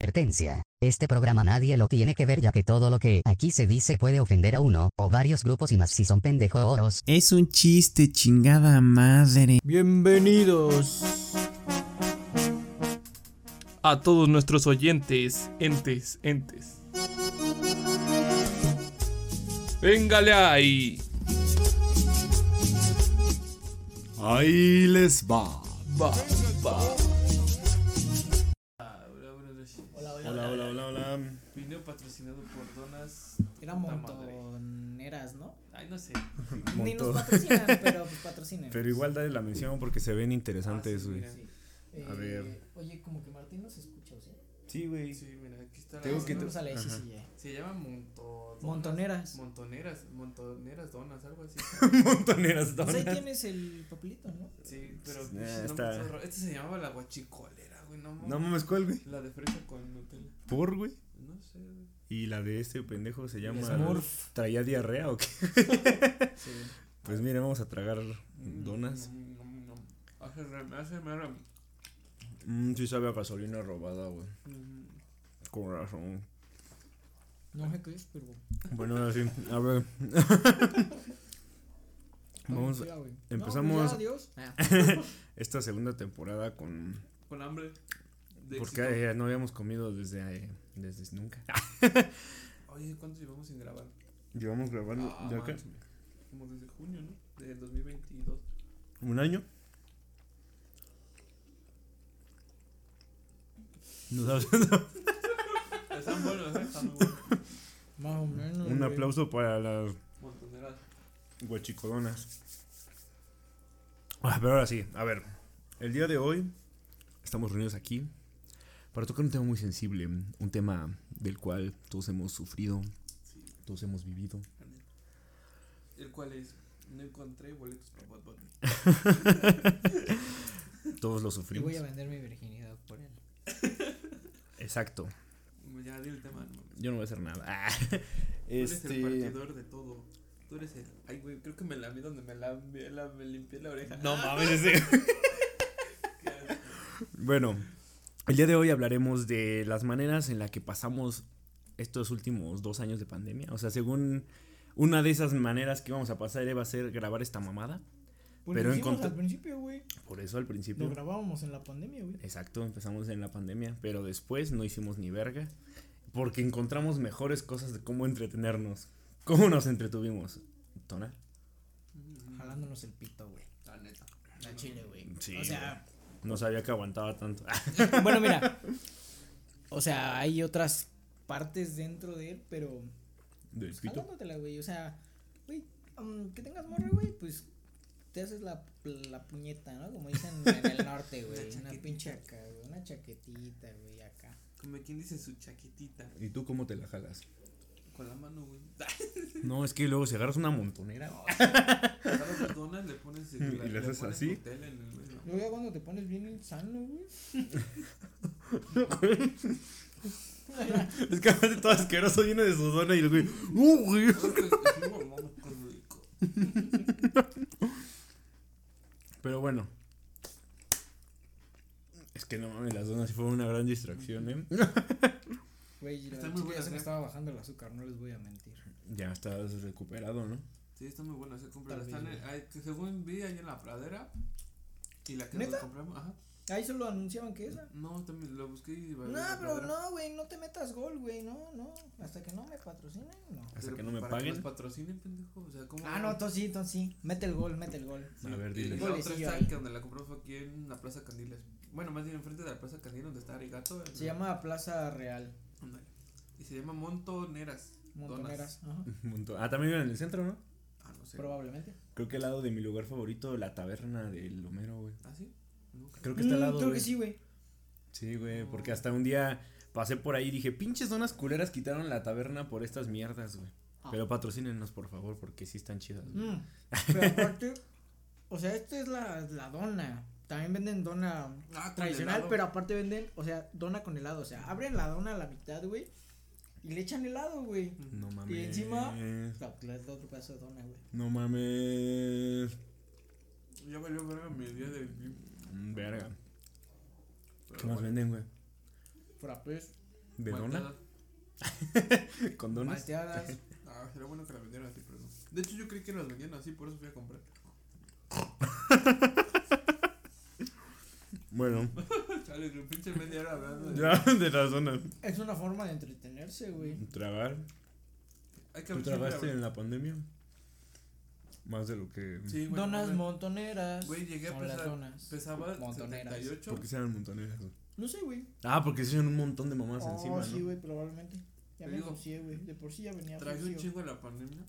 Advertencia. Este programa nadie lo tiene que ver ya que todo lo que aquí se dice puede ofender a uno o varios grupos y más si son pendejos. Es un chiste, chingada madre. Bienvenidos a todos nuestros oyentes, entes, entes. Véngale ahí. Ahí les va. Va, va. Patrocinado por Donas. Era montoneras, ¿no? Ay, no sé. Ni nos patrocinan, pero pues patrocinen. Pero igual dale la mención porque se ven interesantes, Ah, sí. Sí. A ver. Oye, como que Martín nos escucha, ¿o sí? Sí, güey. Sí, mira, aquí está. la- Tengo que- sí, ya. Se llama Monto. Montoneras. Montoneras. Montoneras donas, algo así. Montoneras Pues ahí donas. tienes el papelito, ¿no? Sí, pero. Eh, pues, no, está-. Este se llamaba la guachicolera, güey. No, No mames, ¿cuál, güey? La de fresa con Nutella. ¿Por, güey? No sé, güey. Y la de este pendejo se llama. Smurf. ¿Traía diarrea o qué? Sí. Pues mire, vamos a tragar donas. Mm, mm, mm. Hace Mmm, sí sabe a gasolina robada, güey. mm, Con razón. No sé qué es, pero. Bueno, ahora sí. A ver. Vamos. Güey. empezamos- No, pues ya, adiós. Esta segunda temporada con. Con hambre. De Porque éxito. no habíamos comido desde, eh, desde nunca. Oye, ¿cuánto llevamos sin grabar? Llevamos grabando Ah, de acá Como desde junio, ¿no? De 2022. un año. No sabes. Están buenos, ¿eh? Están muy buenos. Más o menos. un güey. aplauso para las Montoneras. guachicolonas. Ah, pero ahora sí, a ver. El día de hoy estamos reunidos aquí para tocar un tema muy sensible, un tema del cual todos hemos sufrido, Sí, todos hemos vivido. El cual es. No encontré boletos para Bad Bunny. Todos lo Y sufrimos. voy a vender mi virginidad por él. Exacto. Ya di el tema, no. Yo no voy a hacer nada. Ah, Tú eres el Este. partidor de todo. Tú eres el. Ay, güey, creo que me la vi donde me la, me la me limpié la oreja. No mames, ese. Bueno, el día de hoy hablaremos de las maneras en las que pasamos estos últimos dos años de pandemia. O sea, según una de esas maneras que íbamos a pasar iba a ser grabar esta mamada. Pues Pero lo en al principio, güey. Por eso al Lo principio. grabábamos en la pandemia, güey. Exacto, empezamos en la pandemia, pero después no hicimos ni verga. Porque encontramos mejores cosas de cómo entretenernos. ¿Cómo nos entretuvimos? ¿Tona? Jalándonos el pito, güey. La neta. La chile, güey. Sí, O sea, No sabía que aguantaba tanto. bueno, mira. O sea, hay otras partes dentro de él, pero Del pito. jalándotela, güey. O sea, güey, um, que tengas morra, güey, pues te haces la, la puñeta, ¿no? Como dicen en el norte, güey. Una, pinche acá, güey. Una chaquetita, güey, acá. Como quien dice su chaquetita. ¿Y tú cómo te la jalas? Con la mano, güey. No, es que luego si agarras una montonera. Agarras las donas, le pones. Y le haces pones así. En el medio. Luego ya cuando te pones bien insano, güey. Es que aparte todo asqueroso lleno de sudor y el güey. ¡Uh, güey! Pero bueno. Es que no mames, las donas sí fueron una gran distracción, ¿eh? Güey, la Están muy ya buenas, se me ¿eh? estaba bajando el azúcar, no les voy a mentir. Ya estás recuperado, ¿no? Sí, está muy buena. Se compra. Están en- ay, que según vi ahí en la pradera. Y la que nos ¿Neta? compramos. Ajá. Ahí solo anunciaban que esa. No, también lo busqué y. No, pero no, güey, no te metas gol, güey, no, no. Hasta que no me patrocinen, no. Hasta que no me para Que paguen. nos patrocinen, pendejo. O sea, ¿cómo? Ah, no, tú sí, entonces sí. Mete el gol, mete el gol. Sí, A ver, y dile. La otra está ahí. que donde la compramos fue aquí en la Plaza Candiles. Bueno, más bien enfrente de la Plaza Candiles donde está Arigato. Se llama Plaza Real. Ándale. Y se llama Montoneras. Montoneras. Ajá. Ah, también viven en el centro, ¿no? Ah, no sé. Probablemente. Creo que al lado de mi lugar favorito, la taberna del Homero, güey. ¿Ah, sí? Nunca. Creo que está al Mm, lado. Creo güey. que sí, güey. Sí, güey, porque hasta un día pasé por ahí y dije, pinches donas culeras quitaron la taberna por estas mierdas, güey. Ah. Pero patrocínenos, por favor, porque sí están chidas. güey. Mm, Pero aparte, o sea, esta es la, la dona. También venden dona Ah, tradicional, pero aparte venden, o sea, dona con helado. O sea, abren la dona a la mitad, güey. Y le echan helado, güey. No mames. Y encima- No, le da otro pedazo de dona, güey. No mames. Ya valió verga mi día de. Mm, Verga. Pero ¿Qué más bueno. venden, güey? Frappés. ¿De dona? ¿Con donas? Malteadas. Ah, sería bueno que las vendieran así, pero no. De hecho, yo creí que las vendían así, por eso fui a comprar. Bueno, Chale, que pinche media hora hablando de. ya de las. Es una forma de entretenerse, güey. Tragar. Hay que ¿Tú siempre en la pandemia? Más de lo que... Sí, güey. Donas montoneras. Güey, llegué a pesar. Pesaba Montoneras. 78. ¿Por qué se llaman montoneras? No sé, güey. Ah, porque se un montón de mamás Oh, encima, sí, ¿no? güey, probablemente. Ya Te me digo, güey. De por sí ya venía Traje un chingo en la pandemia.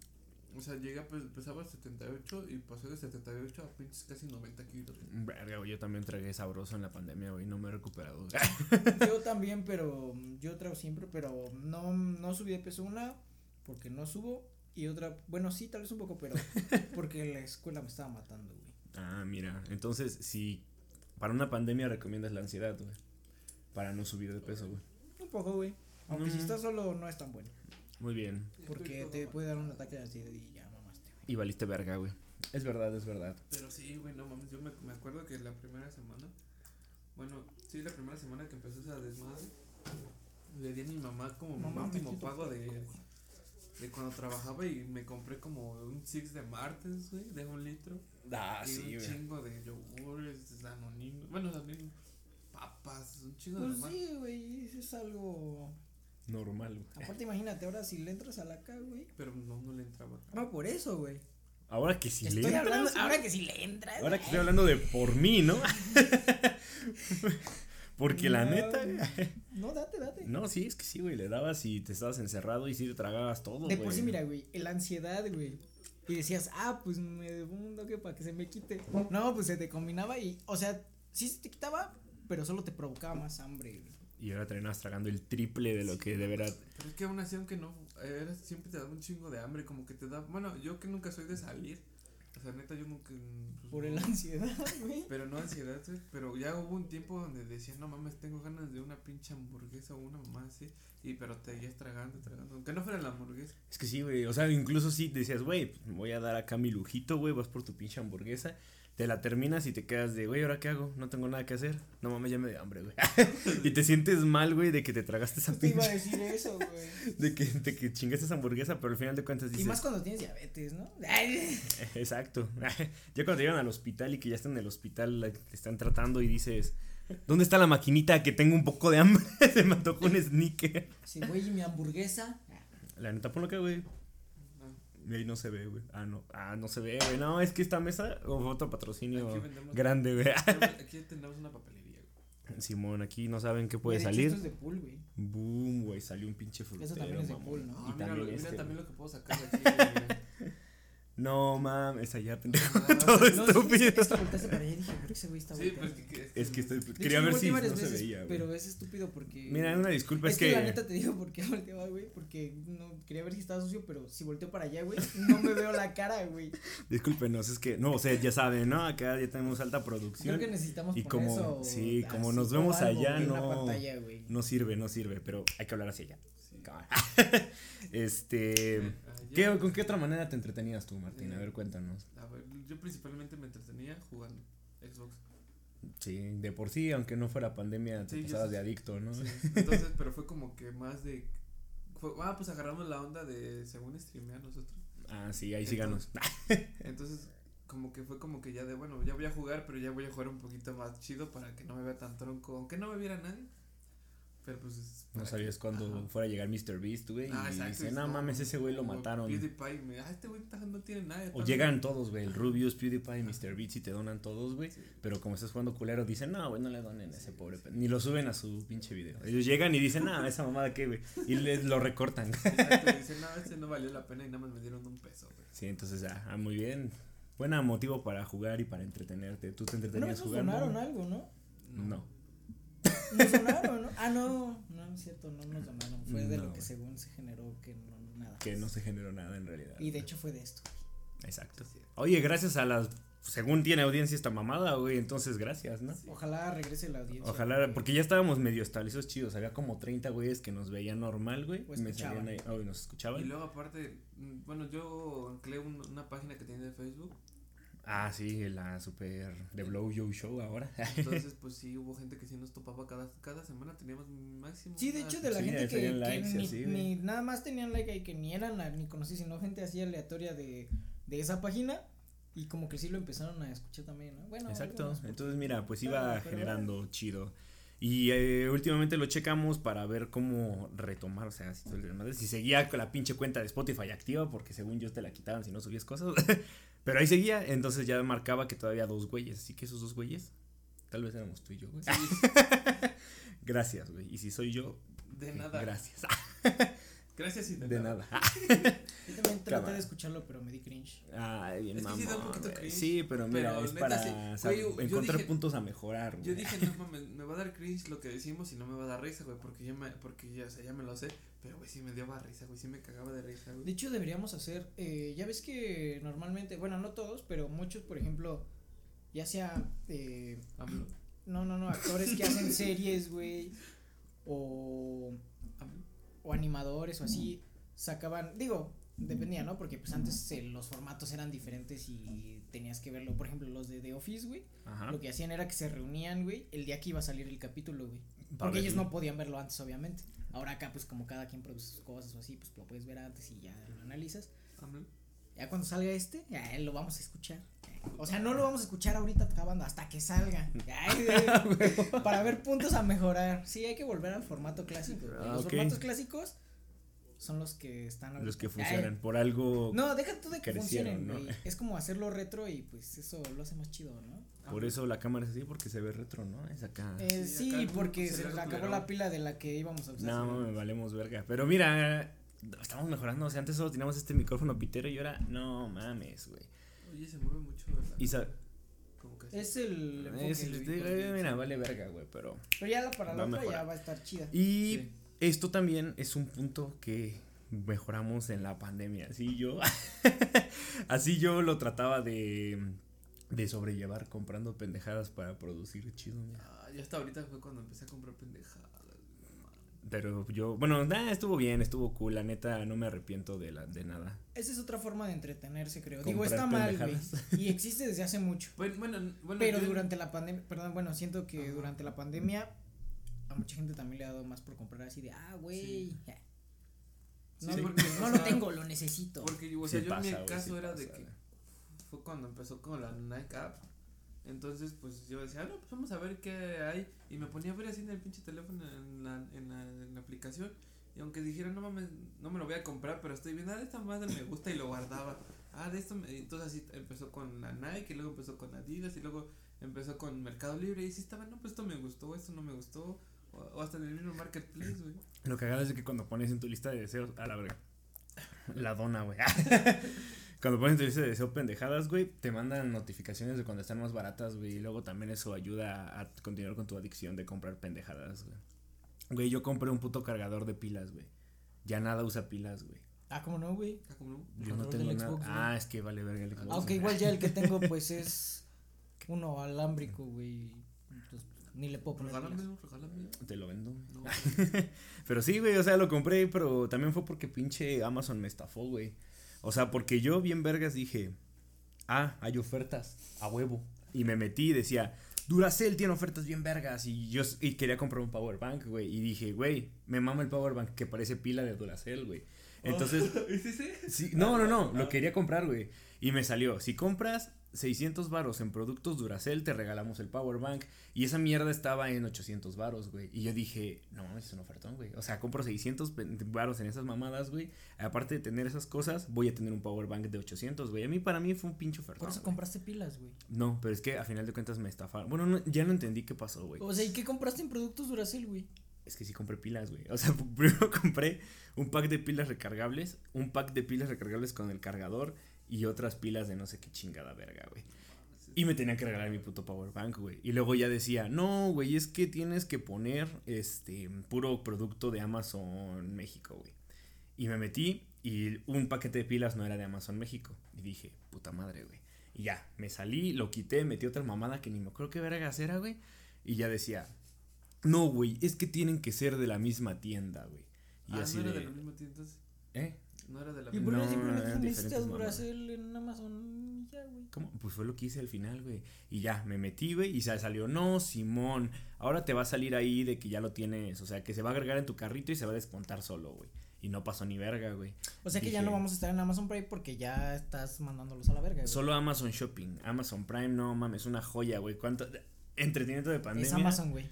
O sea, llegué a pe- pesaba 78 y pasé de 78 a pinches casi 90 kilos. güey. Verga, güey, yo también tragué sabroso en la pandemia, güey, no me he recuperado. güey. Yo también, pero yo trago siempre, pero no, no subí de peso una porque no subo y otra, bueno, sí, tal vez un poco, pero porque la escuela me estaba matando, güey. Ah, mira, entonces si para una pandemia recomiendas la ansiedad, güey. Para no subir de peso, güey. Un poco, güey. Aunque si estás solo no es tan bueno, Muy bien. porque te puede dar un ataque de ansiedad y ya mamaste, güey. Y valiste verga, güey. Es verdad, es verdad. Pero sí, güey, no mames. Yo me, me acuerdo que la primera semana. Bueno, sí, la primera semana que empezó esa desmadre. Le di a mi mamá como No mi mames, último ¿qué te pago de. De cuando trabajaba y me compré como un six de martes, güey, de un litro. Ah, y un chingo de yogures, danoninos, bueno, danoninos, papas, un chingo de Pues sí, güey, eso es algo... Normal, güey. Aparte imagínate, ahora si le entras a la K, güey. Pero no, no le entraba. No, por eso, güey. Ahora que si le entras, hablando, ahora que si le entras. Ahora que estoy hablando de por mí, ¿no? Porque la neta. güey. No, date, date. No, sí, es que sí, güey. Le dabas y te estabas encerrado y sí te tragabas todo, De güey. por sí, mira, güey, la ansiedad, güey. Y decías, ah, pues me debo un toque para que se me quite. No, pues se te combinaba y, o sea, sí se te quitaba, pero solo te provocaba más hambre, güey. Y ahora terminas tragando el triple de lo que de verdad. Pero es que aún así, aunque no, era, siempre te daba un chingo de hambre, como que te da, bueno, yo que nunca soy de salir, o sea, neta, yo nunca, pues, Por no. el ansiedad, güey. Pero no ansiedad, güey, pero ya hubo un tiempo donde decía, no mames, tengo ganas de una pinche hamburguesa o una mamá así, y pero te seguías tragando, tragando, aunque no fuera la hamburguesa. Es que sí, güey. O sea, incluso sí decías, güey, pues, voy a dar acá mi lujito, güey. Vas por tu pinche hamburguesa. Te la terminas y te quedas de, güey, ¿ahora qué hago? No tengo nada que hacer. No mames, ya me dio hambre, güey. y te sientes mal, güey, de que te tragaste esa Te iba a pinche. decir eso, güey. De que, de que chingaste esa hamburguesa, pero al final de cuentas Y dices. más cuando tienes diabetes, ¿no? Exacto. ya cuando llegan al hospital y que ya están en el hospital, la- te están tratando y dices, ¿dónde está la maquinita que tengo un poco de hambre? Se me antojó un sneaker. Sí, güey, ¿y mi hamburguesa. La neta, ponlo acá, güey. No. Y ahí no se ve, güey. Ah, no. Ah, no se ve, güey. No, es que esta mesa, o otro patrocinio vendemos- grande, güey. Aquí tenemos una papelería, güey. Simón, aquí no saben qué puede De hecho, salir. Esto es de pool, güey. Boom, güey, salió un pinche frutero. también es de mamón. pool, ¿no? Ah, Y mira, también lo- mira este, también güey. lo que puedo sacar de aquí, güey. No, mames, allá, pendejo. Ah, Todo No, sí, estúpido. es, es para allá y dije, creo que ese güey está Sí, pues Es que estoy, quería hecho, ver si no se veía, güey. Pero es estúpido porque. Mira, una disculpa, es, es, que, que. la neta te digo por qué volteaba, güey. Porque no quería ver si estaba sucio, pero si volteo para allá, güey, no me veo la cara, güey. Discúlpenos, es que, no, o sea, ya saben, ¿no? Acá ya tenemos alta producción. Creo que necesitamos Y poner como- eso sí, como nos vemos algo, allá, no- pantalla. No sirve, no sirve, pero hay que hablar hacia allá. Sí. Este. ¿Qué, ¿Con qué otra manera te entretenías tú, Martín? A ver, cuéntanos. A ver, yo principalmente me entretenía jugando Xbox. Sí, de por sí, aunque no fuera pandemia, te Sí, pasabas de adicto, ¿no? Sí, Entonces, pero fue como que más de. Fue, ah, pues agarramos la onda de según streamear nosotros. Ah, sí, ahí síganos. Entonces, como que fue como que ya de, bueno, ya voy a jugar, pero ya voy a jugar un poquito más chido para que no me vea tan tronco. Aunque no me viera nadie. Pero pues. es No sabías cuándo fuera a llegar Mr. Beast, güey. Ah, y dice, no mames, ese güey lo mataron. PewDiePie, me, ah, este güey no tiene nada. O llegan todos, güey, el Rubius, PewDiePie, Mr. Beats y te donan todos, güey. Sí. Pero como estás jugando culero, dicen, no, güey, no le donen a ese pobre. pe-". Ni lo suben a su pinche video. Ellos llegan y dicen, no, esa mamada qué, güey. Y les lo recortan. Exacto, dicen, no, este no valió la pena y nada más me dieron un peso, güey. Sí, entonces, ah, ah, muy bien. Buena motivo para jugar y para entretenerte. ¿Tú te entretenías nos jugando? donaron algo, ¿no? No. Nos donaron, ¿no? Ah, no, no, es cierto, no nos donaron. Fue de No, lo que según se generó que no, nada. Que no se generó nada en realidad. Y de hecho fue de esto. Exacto. Oye, gracias a las. Según tiene audiencia esta mamada, güey. Entonces, gracias, ¿no? Ojalá regrese la audiencia. Ojalá, güey. porque ya estábamos medio establecidos chidos. Había como 30 güeyes que nos veían normal, güey. Y me escuchaban. ahí. Oh, y nos Y escuchaban. luego aparte, mm, bueno, yo anclé un- una página que tiene de Facebook. Ah, sí, la super The Blow You Show ahora. Entonces, pues sí, hubo gente que sí nos topaba cada, cada semana, teníamos máximo. Sí, de hecho, de la Sí, gente que, tenían que likes y ni, así, güey. ni nada más tenían like ahí, que ni eran la- ni conocí, sino gente así aleatoria de, de esa página. Y como que sí lo empezaron a escuchar también, ¿no? Bueno, Exacto. algunos, Entonces, mira, pues iba generando chido. Y eh, últimamente lo checamos para ver cómo retomar, o sea, si, si seguía con la pinche cuenta de Spotify activa, porque según yo te la quitaban si no subías cosas. Pero ahí seguía, entonces ya marcaba que todavía dos güeyes. Así que esos dos güeyes, tal vez éramos tú y yo, güey. Gracias, güey. Y si soy yo, De eh, nada. gracias. Gracias y de, De nada. nada. Yo también traté Cámara. de escucharlo, pero me di cringe. Ay, bien Es que sí da un mamón, poquito güey. cringe, Sí, pero mira, pero es para sí. yo encontrar dije- puntos a mejorar, güey. Yo dije, no mames, me va a dar cringe lo que decimos y no me va a dar risa, güey, porque ya me, porque ya, o sea, ya me lo sé, pero güey, sí me dio risa, güey, sí me cagaba de risa, De güey. hecho, deberíamos hacer, eh, ya ves que normalmente, bueno, no todos, pero muchos, por ejemplo, ya sea, eh, no, no, no, actores que hacen series, güey, o. o animadores o así, sacaban, digo, dependía, ¿no? Porque pues antes eh, los formatos eran diferentes y tenías que verlo, por ejemplo, los de The Office, güey, Ajá. lo que hacían era que se reunían, güey, el día que iba a salir el capítulo, güey. Porque ellos no podían verlo antes, obviamente. Ahora acá, pues como cada quien produce sus cosas o así, pues lo puedes ver antes y ya lo analizas. AMLO. Ya cuando salga este, ya lo vamos a escuchar. O sea, no lo vamos a escuchar ahorita acabando, hasta que salga. Ay, güey, para ver puntos a mejorar. Sí, hay que volver al formato clásico. Ah, Los formatos clásicos son los que están Los que ahorita. funcionan. Ay, Por algo. No, deja tú de que funcionen, ¿no? güey. Es como hacerlo retro y pues eso lo hace más chido, ¿no? Por eso la cámara es así, porque se ve retro, ¿no? Es acá. Eh, Sí, sí, acá porque se se le acabó la pila de la que íbamos a usar. no, me valemos verga. Pero mira, estamos mejorando. O sea, antes solo teníamos este micrófono pitero y ahora, no mames, güey. Oye, se mueve mucho, ¿verdad? Y. Es el es- güey. digo, eh, mira, vale verga, güey, pero. Pero ya la para la otra ya va a estar chida. Y Sí. esto también es un punto que mejoramos en la pandemia. Así yo, así yo lo trataba de, de sobrellevar comprando pendejadas para producir chido. mira. Ah, ya hasta ahorita fue cuando empecé a comprar pendejadas. Pero yo, bueno, nah, estuvo bien, estuvo cool. La neta, no me arrepiento de, la, de nada. Esa es otra forma de entretenerse, creo. Digo, está mal, güey. Y existe desde hace mucho. Bueno, bueno, bueno, Pero yo- durante la pandemia, perdón, bueno, siento que Ajá. durante la pandemia a mucha gente también le ha dado más por comprar así de, ah, güey. Sí. ya. Sí, No, porque, no o lo tengo, lo necesito. Porque, o Sí sea, yo en mi caso sí era de que fue cuando empezó con la Nike App. Entonces, pues yo decía, ah, no, pues vamos a ver qué hay. Y me ponía a ver así en el pinche teléfono, en la, en la, en la aplicación. Y aunque dijera, no mames, no me lo voy a comprar, pero estoy viendo, ah, de esta madre me gusta y lo guardaba. Ah, de esto, me... entonces así empezó con la Nike, y luego empezó con Adidas, y luego empezó con Mercado Libre. Y sí estaba, no, pues esto me gustó, esto no me gustó. O, o hasta en el mismo Marketplace, güey. Lo que hagas es que cuando pones en tu lista de deseos, a la verga. La dona, güey. cuando pones lista de deseos pendejadas, güey, te mandan notificaciones de cuando están más baratas, güey. Y luego también eso ayuda a continuar con tu adicción de comprar pendejadas, güey. Güey, yo compré un puto cargador de pilas, güey. Ya nada usa pilas, güey. Ah, ¿cómo no, güey? Ah, ¿cómo no? Yo no tengo nada. Xbox, ah, es que vale verga el Xbox. Aunque igual ya el que tengo, pues es uno alámbrico, güey. Entonces, ni le puedo poner. Regálame, regálame. Te lo vendo. No, Pero sí, güey, o sea, lo compré, pero también fue porque pinche Amazon me estafó, güey. O sea, porque yo bien vergas dije, ah, hay ofertas, a huevo. Y me metí y decía, Duracell tiene ofertas bien vergas. Y yo y quería comprar un power bank, güey. Y dije, güey, me mama el power bank que parece pila de Duracell, güey. Entonces, ¿Es ese? Sí, no, no, no, lo quería comprar, güey. Y me salió, si compras 600 varos en productos Duracell, te regalamos el power bank. Y esa mierda estaba en 800 varos, güey. Y yo dije, no mames, es un ofertón, güey. O sea, compro 600 pen- varos en esas mamadas, güey. Aparte de tener esas cosas, voy a tener un power bank de 800, güey. A mí, para mí fue un pinche ofertón. Por eso güey. compraste pilas, güey. No, pero es que a final de cuentas me estafaron. Bueno, no- ya no entendí qué pasó, güey. O sea, ¿y qué compraste en productos Duracell, güey? Es que sí compré pilas, güey. O sea, primero compré un pack de pilas recargables, un pack de pilas recargables con el cargador y otras pilas de no sé qué chingada verga, güey. Y me tenía que regalar mi puto power bank, güey. Y luego ya decía, no, güey, es que tienes que poner este puro producto de Amazon México, güey. Y me metí y un paquete de pilas no era de Amazon México. Y dije, puta madre, güey. Y ya, me salí, lo quité, metí otra mamada que ni me acuerdo qué vergas era, güey. Y ya decía, no, güey, es que tienen que ser de la misma tienda, güey. Y ah, así no era de, de la misma tienda. ¿eh? No era de la ¿Y por qué No, simplemente metiste a Duracell en Amazon? Ya, güey. ¿Cómo? Pues fue lo que hice al final, güey. Y ya, me metí, güey, y salió, no, Simón, ahora te va a salir ahí de que ya lo tienes, o sea, que se va a agregar en tu carrito y se va a descontar solo, güey. Y no pasó ni verga, güey. O sea que ya no vamos a estar en Amazon Prime porque ya estás mandándolos a la verga, güey. Solo Amazon Shopping, Amazon Prime, no mames, una joya, güey. ¿Cuánto? Entretenimiento de pandemia. Es Amazon, güey.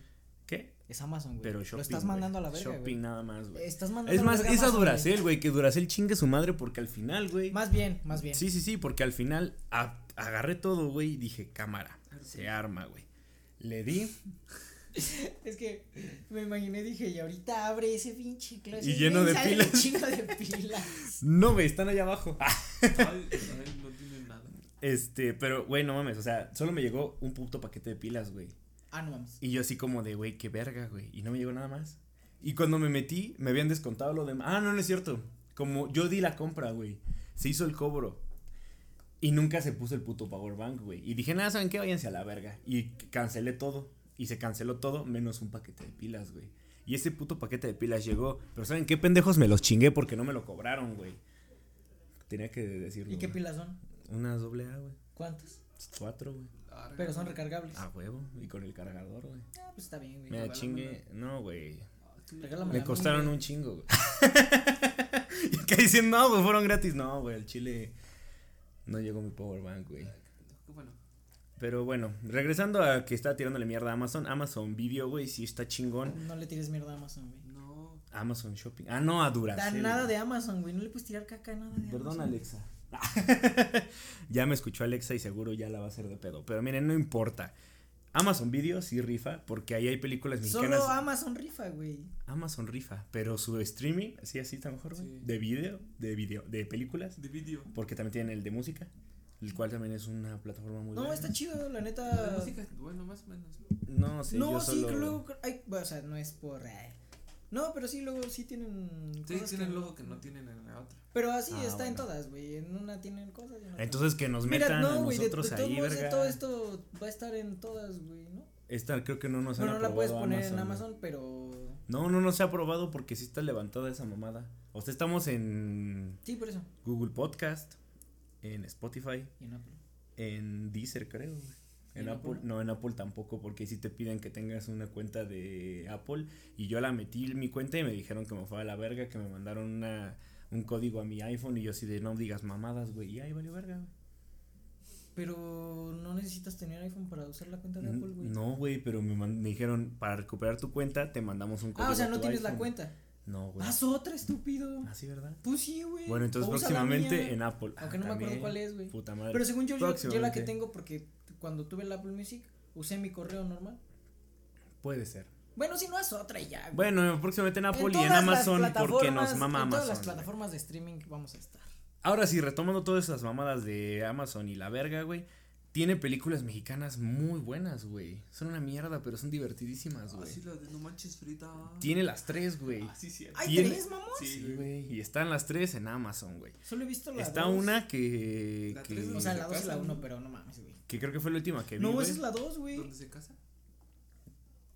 ¿Qué? Es Amazon, güey. Pero shopping. Lo estás güey. mandando a la verga, Shopping güey. nada más, güey. Estás mandando Es a la más, verga esa Amazon, güey. Duracell, güey, que Duracell chingue su madre porque al final, güey. Más bien, más bien. Sí, sí, sí, porque al final a- agarré todo, güey, y dije, cámara, se arma, güey. Le di Es que me imaginé, dije, y ahorita abre ese pinche closet. Y lleno de pilas. chingo de pilas. No, güey, están allá abajo. Ay, no tiene nada. Este, pero, güey, no mames, o sea, solo me llegó un puto paquete de pilas, güey. Ah, no mames. Y yo así como de, güey, qué verga, güey. Y no me llegó nada más. Y cuando me metí, me habían descontado lo demás. Ah, no, no es cierto. Como yo di la compra, güey. Se hizo el cobro. Y nunca se puso el puto power bank, güey. Y dije, nada, ¿saben qué? Váyanse a la verga. Y cancelé todo. Y se canceló todo menos un paquete de pilas, güey. Y ese puto paquete de pilas llegó. Pero ¿saben qué pendejos? Me los chingué porque no me lo cobraron, güey. Tenía que decirlo. ¿Y qué güey. pilas son? Unas doble A, güey. ¿Cuántas? Cuatro, güey. Larga, Pero son recargables. A huevo. Y con el cargador, güey. Ah, pues está bien, güey. Me chingué. No, güey. Me costaron mía, un chingo, güey. y acá dicen, no, güey, fueron gratis. No, güey, el chile no llegó mi power bank, güey. Bueno, Pero bueno, regresando a que está tirándole mierda a Amazon. Amazon Video, güey, sí está chingón. No le tires mierda a Amazon, güey. no. Amazon Shopping. Ah, no, a Da Duracell. nada de Amazon, güey. No le puedes tirar caca a nada de Perdón, Amazon. Alexa. ya me escuchó Alexa y seguro ya la va a hacer de pedo. Pero miren, no importa. Amazon Video sí rifa porque ahí hay películas mexicanas. Solo Amazon rifa, güey. Amazon rifa, pero su streaming, sí, así está mejor, güey. Sí. De video, de video, de películas. De vídeo. Porque también tienen el de música, el cual también es una plataforma muy No, buena. está chido, la La neta. música, bueno, más o menos. No, sí, no, yo sí, solo... que luego. Hay, o sea, no es por. eh. No, pero sí, luego sí tienen. Sí, cosas tienen que- logo que no tienen en la otra. Pero así Ah, está en bueno. todas, güey. En una tienen cosas. y en otra Entonces que nos Mira, metan a no, güey, de, de nosotros todos ahí, modos, de verga. todo esto va a estar en todas, güey, ¿no? Esta creo que no nos No, han no la puedes poner en. Amazon, pero. No, no nos ha aprobado porque sí está levantada esa mamada. O sea, estamos en Sí, por eso. Google Podcast, en Spotify, Y en Apple. en Deezer creo, güey. En ¿En Apple, Apple? no, en Apple tampoco, porque sí te piden que tengas una cuenta de Apple. Y yo la metí en mi cuenta y me dijeron que me fue a la verga, que me mandaron una, un código a mi iPhone. Y yo así de no digas mamadas, güey. Y ahí valió verga, güey. Pero no necesitas tener iPhone para usar la cuenta de Apple, güey. No, güey, pero me, dijeron para recuperar tu cuenta te mandamos un código. ah, o sea, no tienes la iPhone". cuenta. No, güey. Haz otra, estúpido. ¿Ah, sí, verdad? Pues sí, güey. Bueno, entonces próximamente en Apple. Aunque Ah, no me acuerdo cuál es, güey. Puta madre. Pero según yo, yo, yo la que tengo, porque cuando tuve el Apple Music, usé mi correo normal. Puede ser. Bueno, si no, haz otra y ya. güey. Bueno, próximamente en Apple y en todas las Amazon porque nos mama en todas Amazon. las güey. plataformas de streaming vamos a estar. Ahora sí, retomando todas esas mamadas de Amazon y la verga, güey. Tiene películas mexicanas muy buenas, güey. Son una mierda, pero son divertidísimas, güey. Así la de No Manches Frita. Tiene las tres, güey. Ah, sí, sí. ¿Hay Tiene- tres, mamón? Sí, Sí, güey. Y están las tres en Amazon, güey. Solo he visto la Está dos. una que. La que, tres, O sea, se la 2 y la casan, 1, ¿no? pero no mames, güey. que creo que fue la última que vi. No, esa es la 2, güey. ¿Dónde se casa?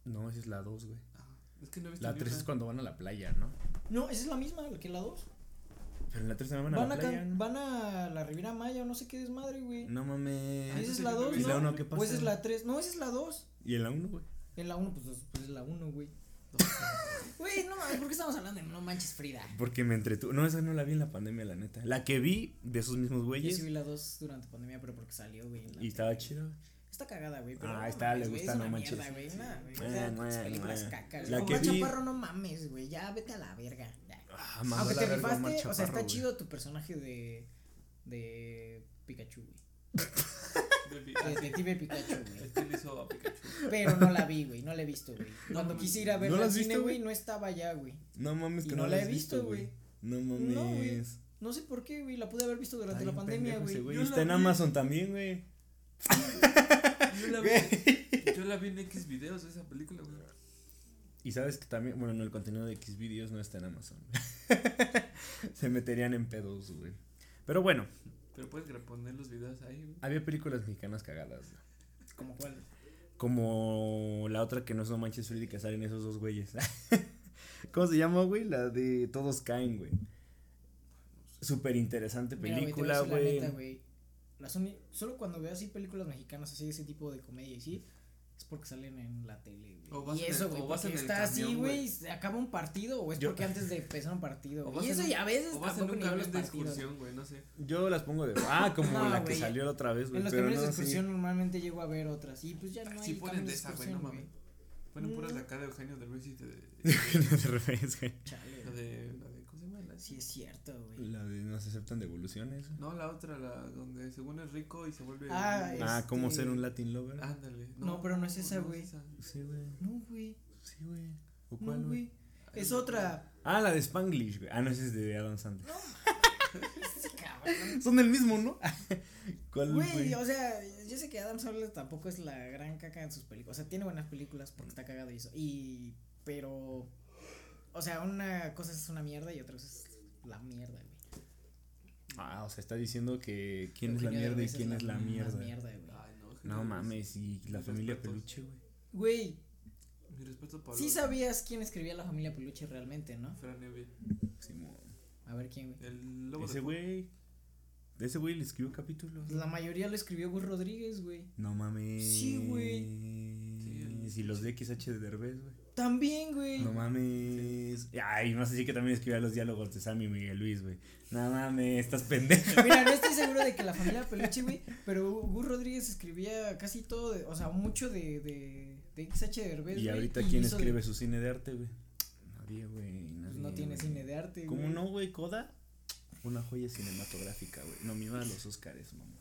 No, esa es la dos, güey. Ah, es que no he visto La tres es cuando van a la playa, ¿no? No, esa es la misma que la 2. Pero en la tres se van a Van la a, playa. ¿no? van a la Riviera Maya o no sé qué desmadre, güey. No mames. Ah, esa es la sí, 2, ¿Y ¿no? la uno qué Pues esa es pasa? la 3. No, esa es la 2. ¿Y en la uno, güey? En la 1, pues, pues es la 1, güey. Güey, no mames, ¿por qué estamos hablando de No Manches Frida? Porque me entretuvo. No, esa no la vi en la pandemia, la neta. La que vi de esos mismos Yo güeyes. sí vi la 2 durante pandemia, pero porque salió, güey. Y estaba chido. Está cagada, güey. pero Ah, no ahí está, le mames, gusta es No una Manches. mierda, güey, nada, güey, o Mua, sea, mua, tus películas mua. cacas. La La que vi- Chaparro, no mames, güey. Ya vete a la verga. ya. Ah, Aunque la te rifaste, o sea, está güey. chido tu personaje de. de Pikachu, güey. Detective Pikachu, güey. Pero no la vi, güey. No la he visto, güey. Cuando mames. quise ir a ver ¿No la al cine, güey, no estaba allá, güey. No mames Y que no no, la he visto, güey. No No, mames. güey. No sé por qué, güey. La pude haber visto durante Ay, la pandemia, güey. Yo Está la en. Amazon también, güey. Yo la vi, yo la vi en X videos esa película, güey. Y sabes que también, bueno, no, el contenido de X videos no está en Amazon. Se meterían en pedos, güey. Pero bueno, Pero puedes poner los videos ahí, güey. había películas mexicanas cagadas. güey. ¿Cómo cuál? Como la otra que no es No Manches Frida y que salen esos dos güeyes. ¿Cómo se llama, güey? La de Todos Caen, güey. Súper interesante película, güey. Las Solo cuando veo así películas mexicanas, así de ese tipo de comedia y sí, es porque salen en la tele, O güey. vas Y en eso, güey, porque en está así, camión, güey, se acaba un partido, o es Yo- porque antes de empezar un partido. O Y en eso un- y a veces O vas en tampoco un los camión de excursión, güey, no sé. Yo las pongo de. Ah, como No, la que güey. salió la otra vez, güey. En los camiones de no, sí. excursión normalmente llego a ver otras y pues ya no hay Sí ponen camiones de esa, güey, no mames. Ponen puras de Mm. acá de Eugenio de Luis y de. de revés, güey. Chale, La güey. de. La de ¿Cómo se llama? La- Sí es cierto, güey. La de no se aceptan devoluciones. No, la otra, la donde según es rico y se vuelve. Ah, Ah, Este- ¿cómo ser un Latin lover? Ándale. No, pero no es esa, güey. esa. Sí, güey. No, güey. Sí, güey. ¿O No, cuál, güey? güey. Es otra. Ah, la de Spanglish, güey. Ah, no, ese es de Adam Sandler. Son el mismo, ¿no? ¿Cuál, Güey, güey? o sea, yo sé que Adam Sandler tampoco es la gran caca en sus películas. O sea, tiene buenas películas porque está cagado y eso. Y. Pero. O sea, una cosa es una mierda y otra cosa es la mierda, güey. Ah, o sea, está diciendo que quién es la mierda y quién es la mierda. mierda, güey. Ay, no. Mames, y la familia respetos. peluche, güey. Güey, Mi respeto para. sí sabías quién escribía la familia Peluche realmente, ¿no? Fran. Simón. A ver quién, güey. El lobo Ese de güey. De ese güey le escribió capítulos. La mayoría lo escribió Gus Rodríguez, güey. No mames. Sí, güey. Sí, el- Y los de XH de Derbez, güey. También, güey. No mames. Ay, no sé si que también escribía los diálogos de Sammy y Miguel Luis, güey. No mames, estás pendejo. Mira, no estoy seguro de que la familia Peluche, güey, pero Gus Rodríguez escribía casi todo, de, o sea, mucho de, de, de XH Derbez, Y ahorita, y ¿quién de- escribe su cine de arte, güey? Nadie, güey. pues, Nadie. no tiene güey. cine de arte, ¿Cómo güey. no, güey? Coda. Una joya cinematográfica, güey. Nominada a los Oscars, mamá.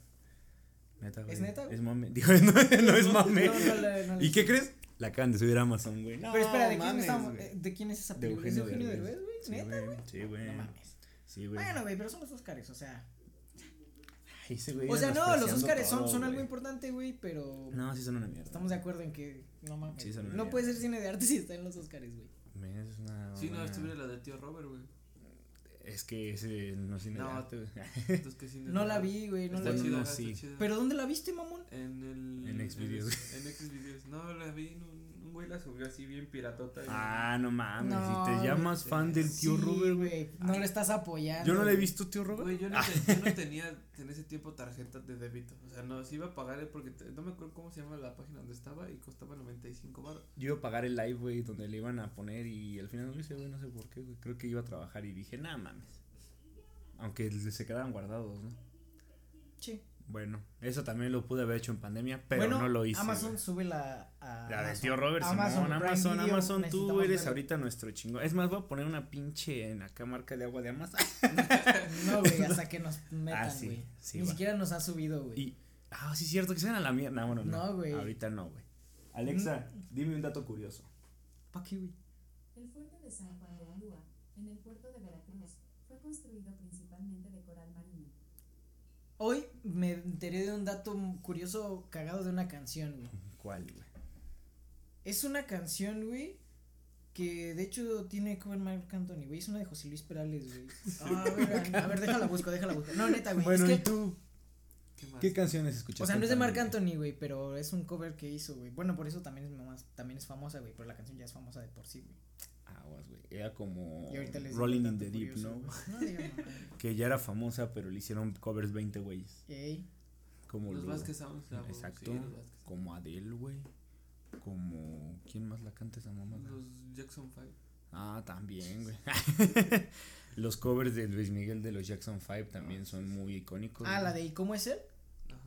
Neta, güey. ¿Es neta, güey? Es mame. Digo, no, no es mame. No, no no ¿Y qué crees? La acaban de subir a Amazon, güey. No, Pero espera, ¿de quién, mames, estamos, güey. eh, ¿de quién es esa película? ¿Es de Eugenio Eugenio Derbez. Güey? Sí, ¿Neta, güey. Sí, güey. No mames. Sí, güey. Bueno, güey, pero son los Oscars, o sea. Ay, ese güey O sea, no, los Oscars son, todo, son algo importante, güey, pero No, sí son una mierda. estamos de acuerdo en que no mames. Sí, son una no mierda. puede ser cine de arte si está en los Oscars, güey. Es una. Sí, no, estuviera la de tío Robert, güey. Es que ese no es cine de No. Entonces, ¿qué cine No de la arte? vi, güey, no Está la vi. Chida, no, está sí. chida. ¿Pero dónde la viste, mamón? En el. En Xvideos. En Xvideos. No, la vi. en Un, güey la subió así bien piratota. y- Ah, no mames. No, si te llamas fan del tío Sí, Robert, güey. No le estás apoyando. Yo no le he visto, tío Robert. Güey, yo no, te- yo no tenía en ese tiempo tarjeta de débito. O sea, no, si iba a pagar porque te- no me acuerdo cómo se llama la página donde estaba y costaba 95 baros. Yo iba a pagar el live, güey, donde le iban a poner y al final no lo hice, güey, no sé por qué, güey. Creo que iba a trabajar y dije, nah, mames. Aunque se quedaban guardados, ¿no? Sí. Bueno, eso también lo pude haber hecho en pandemia, pero bueno, no lo hice. Amazon güey. sube la. A La Amazon. tío Robert, Amazon, Simón, Amazon, Video, Amazon, tú eres verlo. ahorita nuestro chingón. Es más, voy a poner una pinche en acá marca de agua de Amazon. No, güey, hasta que nos metan, Ah, sí, güey. sí, Ni va. siquiera nos ha subido, güey. Y, ah, sí, es cierto, que se van a la mierda. No, bueno, no. No, güey. Ahorita no, güey. Alexa, dime un dato curioso. ¿Pa' qué, güey? El fuerte de San Juan de Ulúa, en el puerto de Veracruz, fue construido principalmente de. Hoy me enteré de un dato curioso cagado de una canción, güey. ¿Cuál, güey? Es una canción, güey, que de hecho tiene cover Marc Anthony, güey. Es una de José Luis Perales, güey. Ah, a ver, a ver, déjala busco, déjala busco. No, neta, güey. Bueno, es ¿y que, tú? ¿Qué más? ¿Qué canciones escuchaste? o sea, no es de Marc? Anthony, güey, pero es un cover que hizo, güey. Bueno, por eso también es, mamás, también es famosa, güey. Pero la canción ya es famosa de por sí, güey. Aguas, güey. Era como Rolling in the Deep, curioso, ¿no? Que ya era famosa, pero le hicieron covers 20 güeyes. Ey, Como Los lo- Vázquez Sounds, Exacto. sí, los Vázquez. Como Adele, güey. Como. ¿Quién más la canta esa mamá? Los Jackson 5. Ah, también, güey. los covers de Luis Miguel de los Jackson 5 también son muy icónicos. Ah, güey. la de ¿y cómo es él?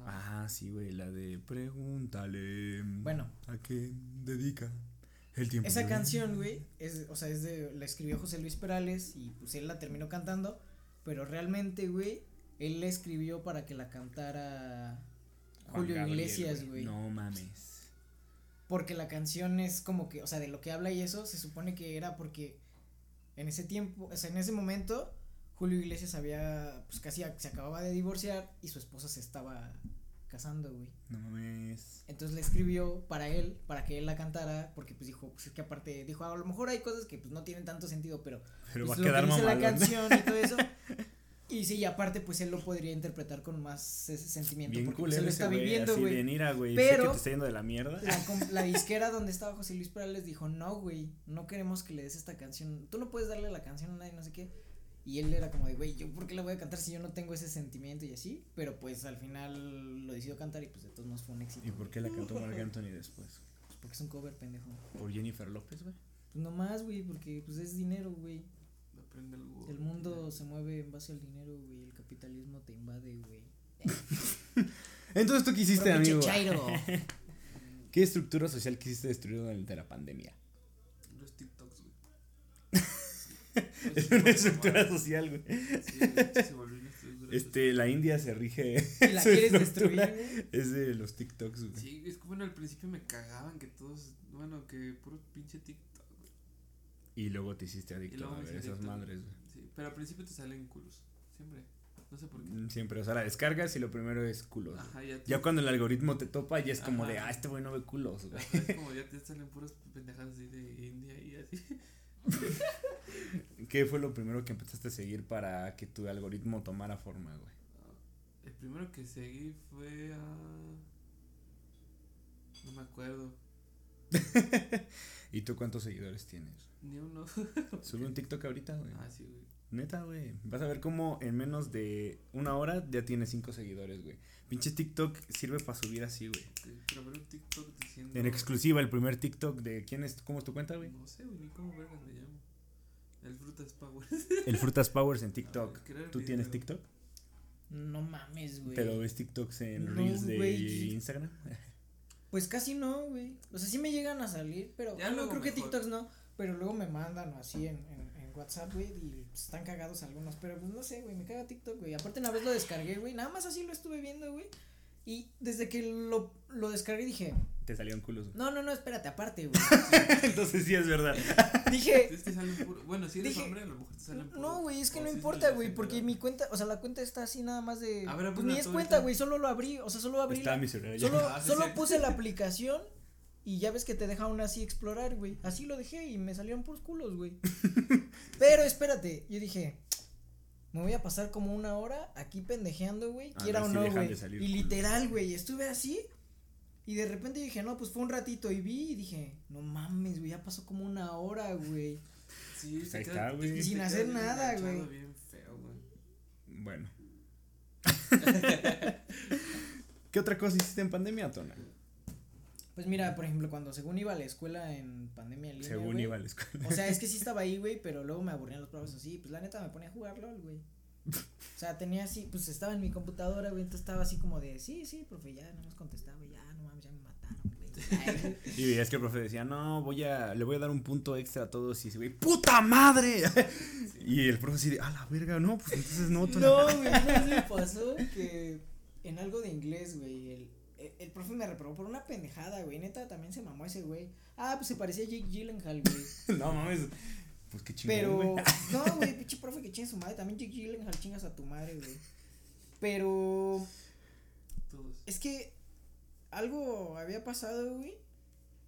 Ajá. Ah, sí, güey, la de Pregúntale. Bueno. ¿A qué dedica el tiempo? Esa canción, güey, es, o sea, es de, la escribió José Luis Perales y pues él la terminó cantando, pero realmente, güey, él la escribió para que la cantara Juan Julio Gabriel, Iglesias, güey. No mames. Porque la canción es como que, o sea, de lo que habla y eso, se supone que era porque en ese tiempo, o sea, en ese momento, Julio Iglesias había, pues casi a- se acababa de divorciar y su esposa se estaba casando, güey. No mames. Entonces le escribió para él, para que él la cantara, porque pues dijo, pues es que aparte, dijo, a lo mejor hay cosas que pues no tienen tanto sentido, pero, Pero pues, va a quedar que la canción y todo eso. Y sí, y aparte pues él lo podría interpretar con más ese sentimiento, Bien porque pues, él lo está viviendo, güey. sé Pero- que te está yendo de la mierda. La disquera donde estaba José Luis Perales dijo, no, güey, no queremos que le des esta canción, tú no puedes darle la canción a nadie, no sé qué. Y él era como de, güey, ¿yo por qué la voy a cantar si yo no tengo ese sentimiento y así? Pero pues al final lo decidió cantar y pues de todos modos fue un éxito. ¿Y por qué la cantó Marc Anthony después? Pues porque es un cover pendejo. ¿Por Jennifer López, güey? Pues nomás, güey, porque pues es dinero, güey. Aprende algo. El mundo se mueve en base al dinero, güey. El capitalismo te invade, güey. Entonces, ¿tú qué hiciste, pinche amigo? chairo. ¿Qué estructura social quisiste destruir durante la pandemia? Los TikToks, güey. Es una estructura social, güey. Sí, de hecho, se volvió una estructura Este, la India se rige. Y la quieres destruir, güey. Es de los TikToks, güey. Sí, es que bueno, al principio me cagaban que todos, bueno, que puro pinche TikTok, güey. Y luego te hiciste Y adicto luego a me ver hice esas adicto. madres, güey. Sí, pero al principio te salen culos, siempre. No sé por qué. Mm, Siempre, o sea, la descargas y lo primero es culos. güey. Ajá, ya te, Ya cuando el algoritmo te topa, ya es como de, ah, este güey no ve culos, güey. Ajá, es como ya te salen puras pendejadas así de India y así. ¿Qué fue lo primero que empezaste a seguir para que tu algoritmo tomara forma, güey? El primero que seguí fue a. No me acuerdo. ¿Y tú cuántos seguidores tienes? Ni uno. Sube un TikTok ahorita, güey. ah, sí, güey. Neta, güey. Vas a ver cómo en menos de una hora ya tienes cinco seguidores, güey. Pinche TikTok sirve para subir así, güey. Sí, Pero ver un TikTok diciendo. En exclusiva, el primer TikTok de quién es, ¿cómo es tu cuenta, güey? No sé, güey, ni cómo vergas me llamo. El Frutas Power. El Frutas Powers en TikTok. Crear ¿Tú video. tienes TikTok? No mames, güey. ¿Pero ves TikToks en No, Reels de. Instagram? Pues casi no, güey. O sea, sí me llegan a salir, pero Ya no luego creo que. TikToks no. Pero luego me mandan así en, en, en WhatsApp, güey, y pues, están cagados algunos. Pero pues no sé, güey, me caga TikTok, güey. Aparte una vez lo descargué, güey. Nada más así lo estuve viendo, güey. Y desde que lo, lo descargué dije, Te salieron culos. güey. no, no, no, espérate, aparte, güey. Entonces sí es verdad. dije, Es que salen puro. Bueno, si eres Dije, hombre, a lo mejor te salen puro. no, güey, es que no importa, güey, gente, porque ¿verdad? mi cuenta, o sea, la cuenta está así nada más de... A ver, pues ni es cuenta, güey, solo lo abrí, o sea, solo abrí en mi celular ya. Solo, Ah, sí, solo sí. puse la aplicación y ya ves que te deja aún así explorar, güey. Así lo dejé y me salieron puros culos, güey. Pero espérate, yo dije, me voy a pasar como una hora aquí pendejeando, güey, A quiera ver o si no, güey. Y literal, güey, estuve así y de repente dije, no, pues fue un ratito y vi y dije, no mames, güey, ya pasó como una hora, güey. Sí, Pues ahí está, güey. sin te hacer nada, güey. Bueno. ¿Qué otra cosa hiciste en pandemia, Tona? Pues mira, por ejemplo, cuando según iba a la escuela en pandemia en línea, Según iba a la escuela. O sea, es que sí estaba ahí, güey, pero luego me aburrían los pruebas así. Pues la neta me ponía a jugar LOL, güey. O sea, tenía así, pues estaba en mi computadora, güey, entonces estaba así como de, sí, sí, profe, ya, nada más contestaba, ya, no mames, ya me mataron, güey. Y veías que el profe decía, no, voy a, le voy a dar un punto extra a todos y ese güey, ¡puta madre! Y el profe así de, a la verga, no, pues entonces no. No, güey, vez me pasó que en algo de inglés, güey, el, el, el profe me reprobó por una pendejada, güey, neta, también se mamó ese güey. Ah, pues se parecía a Jake Gyllenhaal, güey. No mames, pues qué chingón, Pero, güey. no, güey, pinche profe que chinga su madre, también Jake Gyllenhaal chingas a tu madre, güey. Pero, Todos. Es que algo había pasado, güey.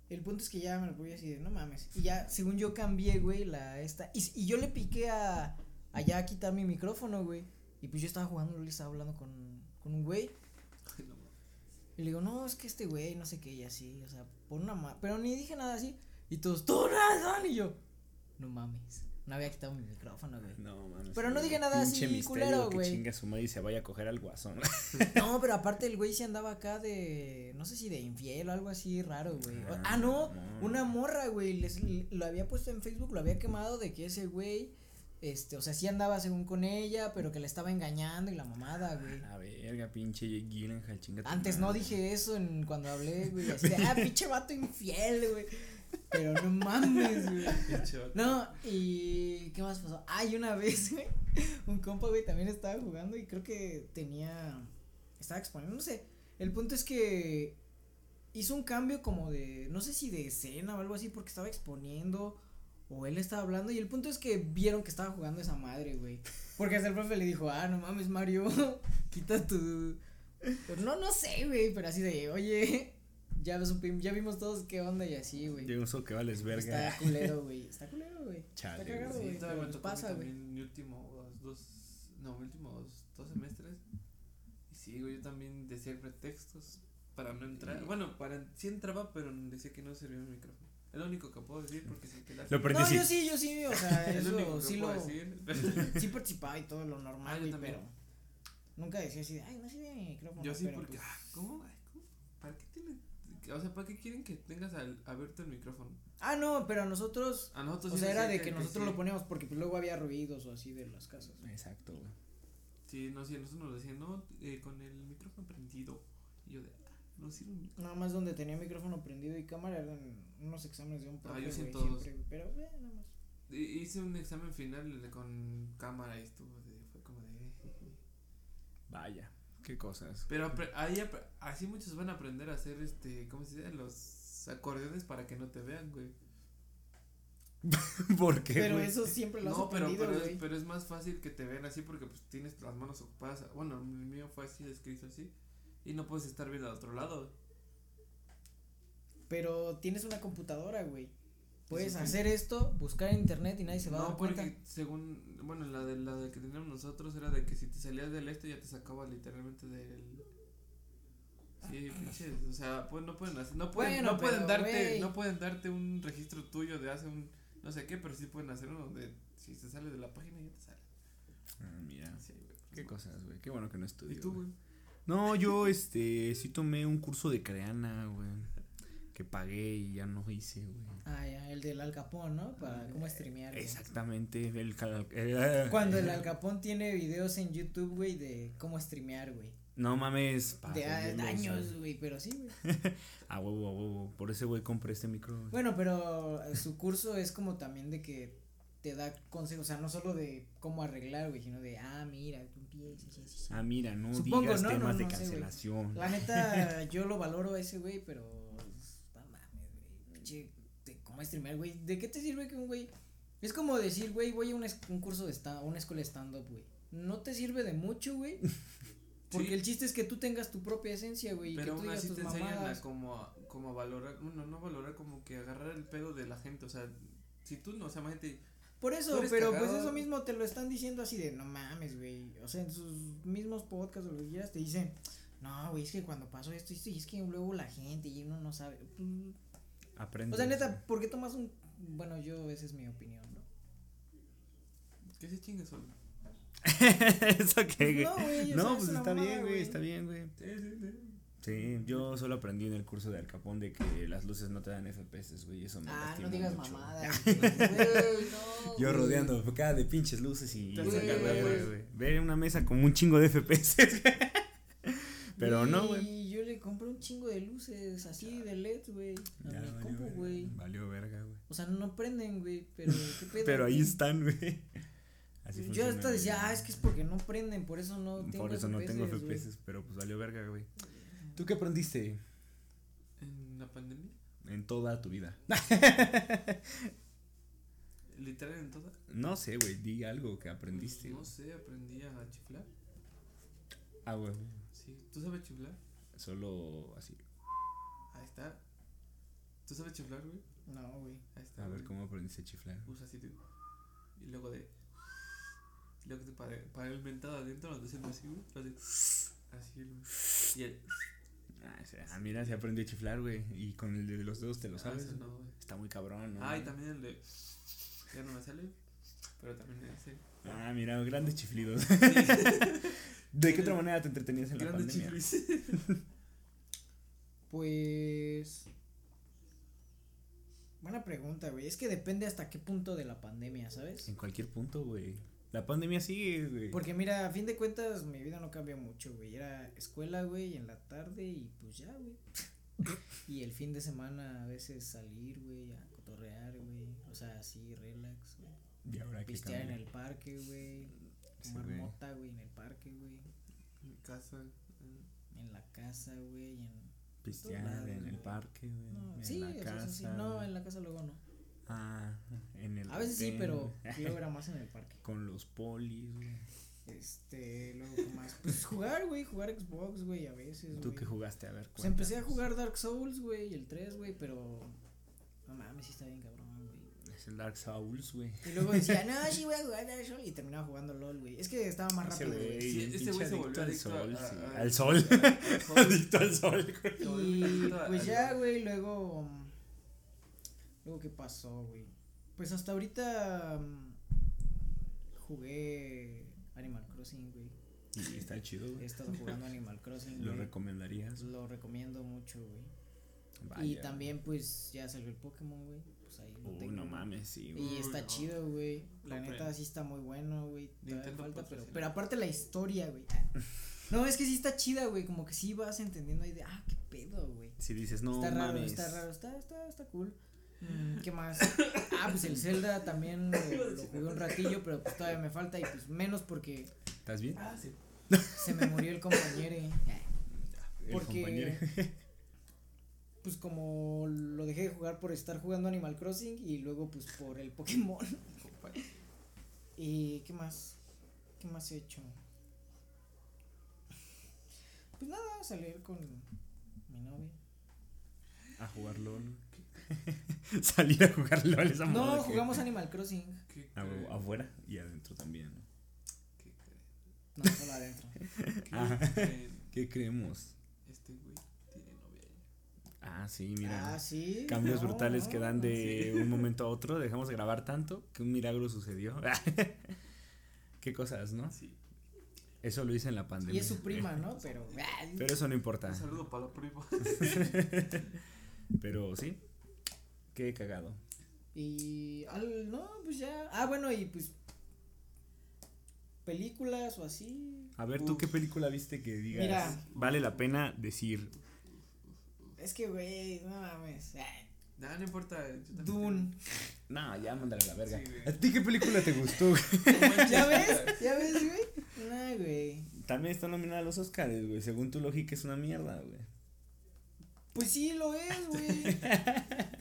El punto es que ya me lo voy así de, no mames. Y ya, según yo cambié, güey, la esta. Y, y yo le piqué a, a ya quitar mi micrófono, güey. Y pues yo estaba jugando, le estaba hablando con, con un güey. No. Y le digo, no, es que este güey, no sé qué, y así, o sea, por una ma Pero ni dije nada así. Y todos, tú razón. Y yo, no mames. No había quitado mi micrófono, güey. No mames. Pero no dije nada pinche así, misterio culero, que güey. chinga su madre y se vaya a coger al guasón. No, pero aparte el güey se andaba acá de, no sé si de infiel o algo así raro, güey. O- Ah, no, una morra, güey, les, lo había puesto en Facebook, lo había quemado de que ese güey, este, o sea, sí andaba según con ella, pero que le estaba engañando y la mamada, güey. A verga, pinche Jake Gyllenhaal, chinga tu Antes no dije eso en, cuando hablé, güey, así de, ah, pinche vato infiel, güey. Pero no mames, güey. No, y ¿qué más pasó? Ah, y una vez, güey, un compa, güey, también estaba jugando y creo que tenía, estaba exponiendo, no sé. El punto es que hizo un cambio como de, no sé si de escena o algo así, porque estaba exponiendo o él estaba hablando y el punto es que vieron que estaba jugando esa madre, güey. Porque hasta el profe le dijo, ah, no mames, Mario, quita tu... Pero no, no sé, güey, pero así de, oye, ya, supim- ya vimos todos qué onda y así, güey. Yo uso que vales verga. Está culero, güey. Está culero, güey. Chale, Está cagado, güey. Sí, me pasa, güey. mi último dos, no, mi últimos dos semestres. Y sí, güey, yo también decía pretextos para no entrar. Bueno, para sí entraba, pero decía que no servía mi micrófono. Es lo único que puedo decir porque si te la Lo aprendí No, sí. yo sí, yo sí, o sea, Es lo único eso que sí puedo lo. decir. Sí participaba y todo lo Ah, normal, yo güey, también. pero. Nunca decía así de, ay, no sirve mi micrófono. Yo sí pero, porque, pues, ah, ¿cómo? ¿cómo? ¿Para qué tienen? O sea, ¿para qué quieren que tengas al, abierto el micrófono? Ah, no, pero a nosotros. A nosotros O sí sea, era de que nosotros sí. lo poníamos porque pues luego había ruidos o así de las casas. Exacto, güey. Sí, no, sí, nosotros nos decían, no, eh, con el micrófono prendido. Y yo de, ah, no. Nada más donde tenía micrófono prendido y cámara eran unos exámenes de un profe, Ah, yo todos. siempre, pero eh, nada más. Hice un examen final con cámara y estuvo de, fue como de. Vaya, qué cosas. Pero ahí así muchos van a aprender a hacer este, ¿cómo se dice? Los acordeones para que no te vean, güey. ¿Por qué, Pero eso siempre lo has No, pero, aprendido, pero, güey. es, pero es más fácil que te vean así porque pues tienes las manos ocupadas. Bueno, el mío fue así, escrito así. Y no puedes estar viendo al otro lado. Pero tienes una computadora, güey. Puedes Sí, sí. hacer esto, buscar en internet y nadie se va a no, dar porque cuenta. según, bueno, la de la de que teníamos nosotros era de que si te salías del este ya te sacaba literalmente del Sí, pinches, o sea, pues no pueden hacer, no pueden, Bueno, no pueden pero, darte, güey. no pueden darte un registro tuyo de hace un no sé qué, pero sí pueden hacer uno donde si se sale de la página ya te sale. Ah, mira, Sí, güey. qué cosas, güey. Qué bueno que no estudié. ¿Y tú, güey? No, yo, este, sí tomé un curso de Creana, güey. Que pagué y ya no hice, güey. Ah, ya, el del Alcapón, ¿no? Para cómo streamear. güey. Exactamente, el cal- eh, Cuando el Alcapón tiene videos en YouTube, güey, de cómo streamear, güey. No mames, pa, De a- años, güey. güey, pero sí, güey. A huevo, a huevo. Por ese güey compré este micro. güey. Bueno, pero eh, su curso es como también de que te da consejos, o sea, no solo de cómo arreglar, güey, sino de, ah, mira, tú empiezas y así. Ah, mira, no Supongo, digas ¿no? No, temas de no sé, güey. cancelación. La neta, yo lo valoro a ese güey, pero. No mames, güey. Pinche. de ¿Cómo streamear, güey? ¿De qué te sirve que un güey.? Es como decir, güey, voy a un, es- un curso de stand una escuela de stand-up, güey. No te sirve de mucho, güey. Porque Sí. el chiste es que tú tengas tu propia esencia, güey. Y que Pero tú aún digas así tus te enseñan a como, a- como valorar, bueno, no valorar, como que agarrar el pedo de la gente, o sea, si tú no, o sea, imagínate, Por eso, pero pues eso mismo te lo están diciendo así de, no mames, güey. O sea, en sus mismos podcasts o lo que quieras te dicen, no, güey, es que cuando pasó esto, esto, y es que luego la gente y uno no sabe. Aprende. O sea, neta, ¿por qué tomas un.? Bueno, yo, esa es mi opinión, ¿no? que se chingue solo. ¿Eso qué, güey? No, güey, No, pues está mamada, bien, güey, güey. está bien, güey. Sí, sí, sí. Sí, yo solo aprendí en el curso de Al Capón de que las luces no te dan FPS, güey, eso me Ah, lastima no digas mucho. mamadas. güey, no, Yo güey. rodeando cada de pinches luces y. Ver una mesa con un chingo de FPS. Pero no, güey. Y yo le compré un chingo de luces así de LED, güey. A Ya mi valió compu, güey. Valió verga, güey. O sea, no prenden, güey. Pero, ¿qué pedo? Pero ahí güey? están, güey. Así Yo funciona, hasta decía, ah, es que es porque no prenden, por eso no tengo Por eso no tengo FPS. FPS, pero pues valió verga, güey. ¿Tú qué aprendiste En la pandemia, en toda tu vida? literal en toda, No sé, güey, di algo que aprendiste. no sé, aprendí a chiflar, Ah, güey. sí, ¿tú sabes chiflar? Solo así. Ahí está, ¿tú sabes chiflar, güey? No, güey. Ahí está, A ver güey. cómo aprendiste a chiflar. Usa así, tío. Y luego de. Y luego te para, para el mentado adentro, donde haciendo así, güey. lo hace Así, güey. Y el. Ah, ah, mira, se aprendió a chiflar, güey. Y con el de los dedos te lo Ah, sabes. no. Está muy cabrón, ¿no? Ah, y también el de. Ya no me sale. Pero también ese. Ah, mira, grandes chiflidos. ¿De qué otra manera te entretenías en la pandemia? chiflis. Pues. Buena pregunta, güey. Es que depende hasta qué punto de la pandemia, ¿sabes? En cualquier punto, güey. La pandemia sigue, güey. Porque mira, a fin de cuentas mi vida no cambió mucho, güey. Era escuela, güey, en la tarde y pues ya, güey. y el fin de semana a veces salir, güey, a cotorrear, güey. O sea, así, relax, güey. Y ahora que Pistear en cambia. el parque, güey. Sí, Tomar güey. mota, güey, en el parque, güey. En mi casa. En la casa, güey. En... Pistear en el parque, güey. No, en sí, la casa. sí. No, en la casa luego no. Ah, en el A veces sí, pero luego era más en el parque. Con los polis, güey. Este, luego ¿qué más. Pues jugar, güey, jugar Xbox, güey, a veces. ¿Tú qué jugaste? A ver, Pues empecé a cuéntanos. jugar Dark Souls, güey, el 3, güey, pero. No mames, sí está bien cabrón, güey. Es el Dark Souls, güey. Y luego decía, no, sí voy a jugar Dark Souls. Y terminaba jugando LOL, güey. Es que estaba más rápido, güey. Sí, este güey se volvió al adicto sol, a- sí. a- Al sol. al sol. Adicto al sol, güey. Y pues ya, güey, luego. Luego, ¿qué pasó, güey? Pues hasta ahorita mm, jugué Animal Crossing, güey. Y está chido, He güey. estado jugando Animal Crossing. ¿Lo güey. recomendarías? Lo recomiendo mucho, güey. Y también, pues, ya salió el Pokémon, güey. Pues ahí lo Uy, tengo. no mames, sí, güey. Y está no. chido, güey. La Compren. neta sí está muy bueno, güey. Todavía falta, pero, pero aparte la historia, güey. No, es que sí está chida, güey. Como que sí vas entendiendo ahí de, ah, qué pedo, güey. Si dices, no está raro, mames. está raro, está, está, está cool. Mm, ¿Qué más? Ah, pues el Zelda también lo, lo jugué un ratillo, pero pues todavía me falta y pues menos porque ¿Estás bien? Ah, sí. se me murió el compañero. El Porque compañero. pues como lo dejé de jugar por estar jugando Animal Crossing y luego pues por el Pokémon. ¿Y qué más? ¿Qué más he hecho? Pues nada, salir con mi novia. A jugar LOL. Salir a jugar LOL esa No, mamada que- jugamos Animal Crossing. ¿Qué A huevo, creen? afuera y adentro también. ¿no? ¿Qué creen? No, solo adentro. ¿Qué Ah. creen? ¿Qué creemos? Este güey tiene novia. Ah, sí, mira. Ah, sí. Cambios no, brutales no, que dan de un momento a otro. Dejamos de grabar tanto que un milagro sucedió. Qué cosas, ¿no? Sí. Eso lo hice en la pandemia. Y es su prima, ¿no? Pero. Pero eso no importa. Un saludo para la prima. Pero sí. Qué cagado. Y. Al, no, pues ya. Ah, bueno, y pues. Películas o así. A ver, ¿tú qué película viste que digas? Mira. Vale la pena decir. Es que, güey, no mames. Ah, Nah, no importa. Dune. No, ya mándale a la verga. Sí. ¿A ti qué película te gustó? No ¿Ya ves? ¿Ya ves, güey? Nah, güey. También está nominada a los Oscars, güey. Según tu lógica es una mierda, güey. Pues sí lo es, güey.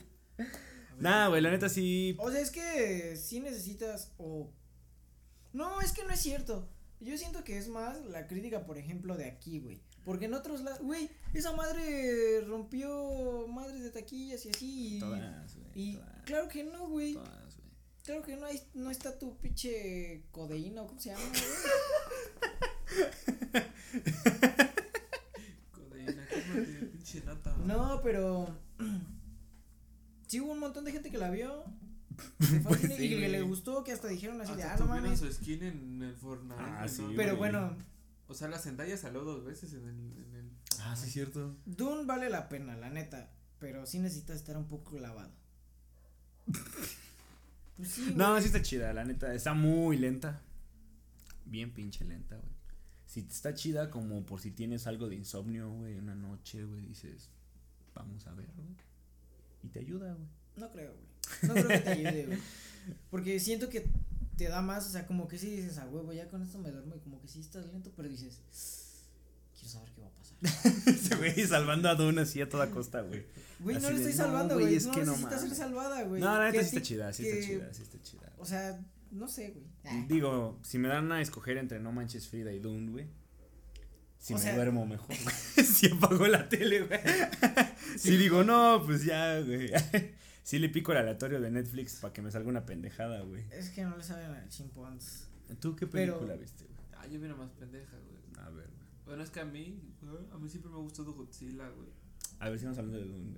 Nah, güey, la neta sí. O sea, es que sí necesitas o No, es que no es cierto. Yo siento que es más la crítica, por ejemplo, de aquí, güey. Porque en otros lados, güey, esa madre rompió madres de taquillas y así. Y, Todas, güey. y todas, claro que no, güey. todas, güey. Claro que no, hay, no está tu pinche codeína o cómo se llama, güey. Codeína, cálmate, pinche nata. No, pero. Sí hubo un montón de gente que la vio. que fue al Pues sí, y que le gustó, que hasta dijeron así de, ah, no mames. su skin en el Fortnite. Ah, ¿no? sí, Pero güey. bueno, O sea, la Zendaya salió dos veces en el. En el Ah, sí, cierto. Dune vale la pena, la neta. Pero sí necesitas estar un poco lavado. Pues sí, güey. No, sí está chida, la neta. Está muy lenta. Bien pinche lenta, güey. Si está chida como por si tienes algo de insomnio, güey, una noche, güey, dices, vamos a ver, güey. Y te ayuda, güey. No creo, güey. No creo que te ayude, güey. Porque siento que te da más, o sea, como que sí dices, a huevo, ya con esto me duermo y como que sí estás lento, pero dices, quiero saber qué va a pasar. Ese güey salvando a Duna así a toda costa, güey. Güey, no le estoy no, salvando, güey, güey. es No que no necesitas ser salvada, güey. No, la neta sí está chida, sí está chida, sí está chida. O sea, no sé, güey. Digo, si me dan a escoger entre No Manches Frida y Dune, güey. Si O me sea- duermo mejor, si apago la tele, güey. si digo, no, pues ya, güey. si le pico el aleatorio de Netflix para que me salga una pendejada, güey. Es que no le saben al chimpons. ¿Tú qué Pero- película viste, güey? Ah, yo mira más pendeja, güey. A ver, güey. Bueno, es que a mí, güey, a mí siempre me ha gustado Godzilla, güey. A ver si estamos hablando de Dune.